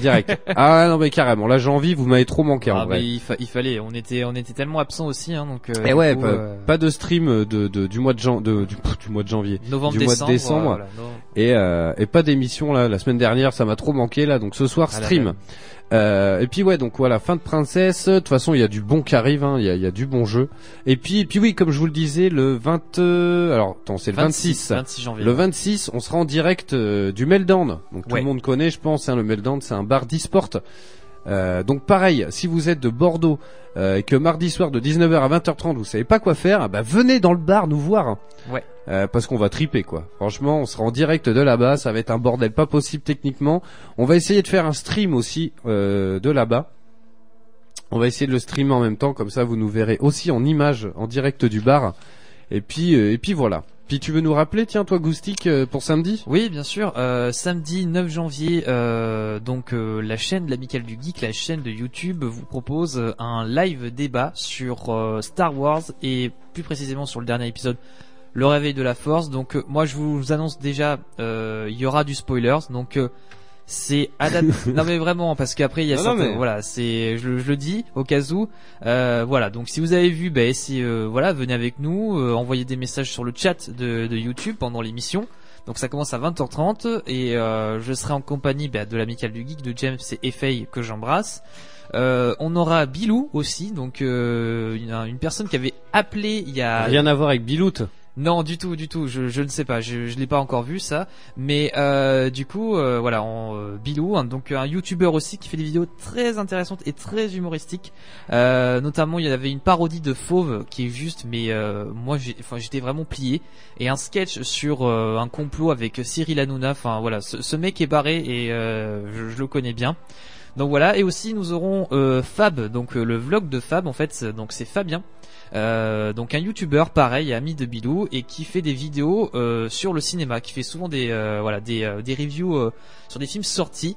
direct. ah non mais carrément. Là, j'ai envie. Vous m'avez trop manqué en Ah, vrai. mais il, fa- il fallait, on était, on était tellement absents aussi, hein, donc. Euh, Et du ouais, coup, pas, euh, pas de stream de, de- du mois de jan de, du, du mois de janvier. novembre, du mois de décembre. décembre. voilà, non. et, euh, et pas d'émission là la semaine dernière ça m'a trop manqué là donc ce soir Ah, stream. Euh, et puis ouais donc voilà fin de princesse. De toute façon il y a du bon qui arrive hein, il y, a, y a du bon jeu. Et puis et puis oui comme je vous le disais le 20 euh, alors attends c'est le 26, 26 janvier. le 26 on sera en direct euh, du Meltdown. Donc tout Ouais. le monde connaît je pense hein, le Meltdown c'est un bar d'e-sport euh, donc pareil, si vous êtes de Bordeaux euh, et que mardi soir de 19h à 20h30 vous savez pas quoi faire, bah venez dans le bar nous voir. Ouais. Euh, parce qu'on va triper quoi. Franchement, on sera en direct de là-bas, ça va être un bordel pas possible techniquement. On va essayer de faire un stream aussi euh, de là-bas. On va essayer de le streamer en même temps, comme ça vous nous verrez aussi en image en direct du bar. Et puis euh, et puis voilà. Puis tu veux nous rappeler, tiens, toi, Goustic, euh, pour samedi Oui, bien sûr. Euh, samedi 9 janvier, euh, donc la chaîne de l'Amical du Geek, la chaîne de YouTube, vous propose un live débat sur Star Wars et plus précisément sur le dernier épisode, le réveil de la Force. Donc moi, je vous annonce déjà, il y aura du spoilers. Donc c'est adapté. non mais vraiment, parce qu'après il y a Non, non, certains- mais- voilà, c'est, je, le- je le dis au cas où. Euh, voilà, donc si vous avez vu, bah, euh, voilà, venez avec nous, euh, envoyez des messages sur le chat de, de YouTube pendant l'émission. Donc ça commence à 20h30 et euh, je serai en compagnie bah, de l'amical du geek, de James et Effay que j'embrasse. Euh, on aura Bilou aussi, donc euh, une, une personne qui avait appelé il y a Rien à voir avec Bilout. Non, du tout, du tout. Je, je ne sais pas. Je, je l'ai pas encore vu ça. Mais euh, du coup, euh, voilà, en euh, Bilou, hein, donc un YouTuber aussi qui fait des vidéos très intéressantes et très humoristiques. Euh, notamment, il y avait une parodie de Fauve qui est juste, mais euh, moi, enfin, j'étais vraiment plié. Et un sketch sur un complot avec Cyril Hanouna. Enfin, voilà, ce, ce mec est barré et je, je le connais bien. Donc voilà, et aussi nous aurons euh, Fab, donc le vlog de Fab en fait, donc c'est Fabien, euh, donc un YouTuber pareil, ami de Bilou, et qui fait des vidéos euh, sur le cinéma, qui fait souvent des euh, voilà des, euh, des reviews euh, sur des films sortis.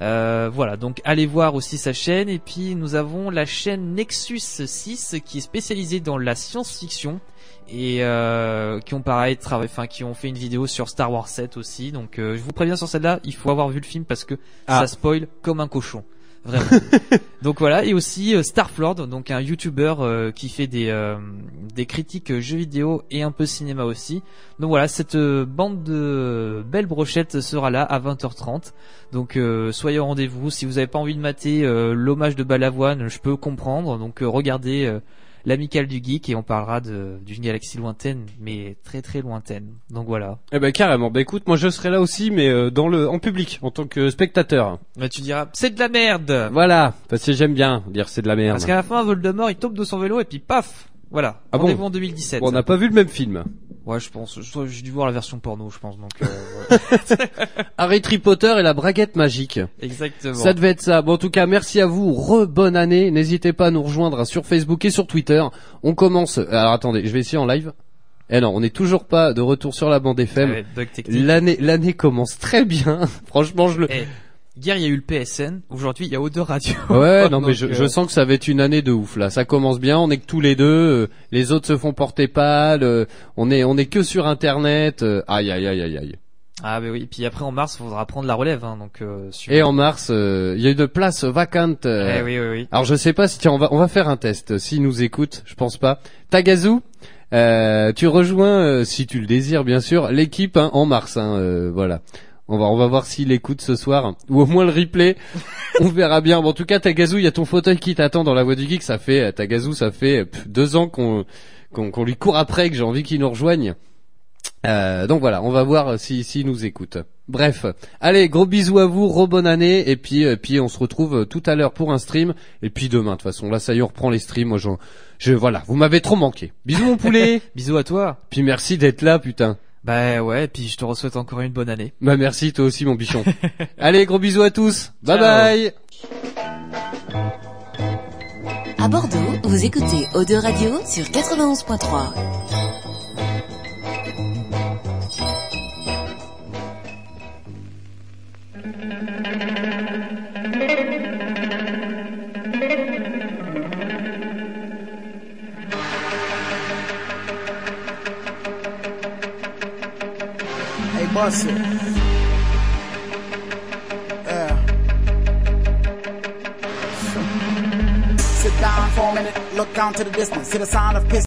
Euh, voilà, donc allez voir aussi sa chaîne. Et puis nous avons la chaîne Nexus 6 qui est spécialisée dans la science-fiction et euh, qui ont pareil travaillé, enfin qui ont fait une vidéo sur Star Wars 7 aussi. Donc euh, je vous préviens sur celle-là, il faut avoir vu le film parce que Ah. ça spoil comme un cochon. Vraiment. donc voilà, et aussi euh, Starflord, donc un YouTuber euh, qui fait des euh, des critiques jeux vidéo et un peu cinéma aussi. Donc voilà, cette bande de belles brochettes sera là à 20h30. Donc soyez au rendez-vous. Si vous n'avez pas envie de mater l'hommage de Balavoine, je peux comprendre. Donc regardez euh, l'amical du geek et on parlera de d'une galaxie lointaine, mais très très lointaine. Donc voilà. Eh ben carrément. Bah écoute, moi je serai là aussi, mais euh, dans le en public, en tant que spectateur. Mais tu diras, c'est de la merde. Voilà, parce que j'aime bien dire c'est de la merde. Parce qu'à la fin, Voldemort, il tombe de son vélo et puis paf. Voilà. Ah bon en 2017. Bon, on n'a pas vu le même film. Ouais, je pense. J'ai dû voir la version porno, je pense. Donc. euh. Harry Potter et la braguette magique. Exactement. Ça devait être ça. Bon, en tout cas, merci à vous. Re bonne année. N'hésitez pas à nous rejoindre sur Facebook et sur Twitter. On commence. Alors attendez, je vais essayer en live. Eh non, on n'est toujours pas de retour sur la bande FM. Technique. L'année, l'année commence très bien. Franchement, je le. Eh, hier, il y a eu le PSN. Aujourd'hui, il y a Odeur Radio. Ouais, non, mais Donc, je, euh, je sens que ça va être une année de ouf là. Ça commence bien. On est que tous les deux. euh, les autres se font porter pâle. euh, on est, on est que sur Internet. aïe, aïe, aïe, aïe, aïe. Ah, bah oui. Puis après, en mars, il faudra prendre la relève. Hein, donc. Euh. Et en mars, euh, il y a une place vacante. euh, Eh oui, oui, oui. Alors je sais pas si tiens on va on va faire un test. S'il nous écoute, je pense pas. Tagazu, euh, tu rejoins si tu le désires bien sûr l'équipe hein, en mars. Hein, euh, voilà. On va on va voir s'il écoute ce soir ou au moins le replay. on verra bien. Bon, en tout cas Tagazu, il y a ton fauteuil qui t'attend dans la voie du geek. Ça fait euh, Tagazu, ça fait pff, deux ans qu'on qu'on qu'on lui court après que j'ai envie qu'il nous rejoigne. Euh, donc voilà, on va voir si s'il nous écoute. Bref, allez, gros bisous à vous, re bonne année, et puis euh, puis on se retrouve euh, tout à l'heure pour un stream, et puis demain de toute façon. Là, ça y est, on reprend les streams. Moi, j'en- je voilà, vous m'avez trop manqué. Bisous mon poulet. Bisous à toi. puis merci d'être là, putain. Bah ouais. Et puis je te souhaite encore une bonne année. Bah merci toi aussi mon bichon. allez, gros bisous à tous. Bye Ciao. bye. À Bordeaux, vous écoutez Eau Radio sur 91.3. Hey, Yeah. Sit down for a minute, look down to the distance, see the sound of pistons.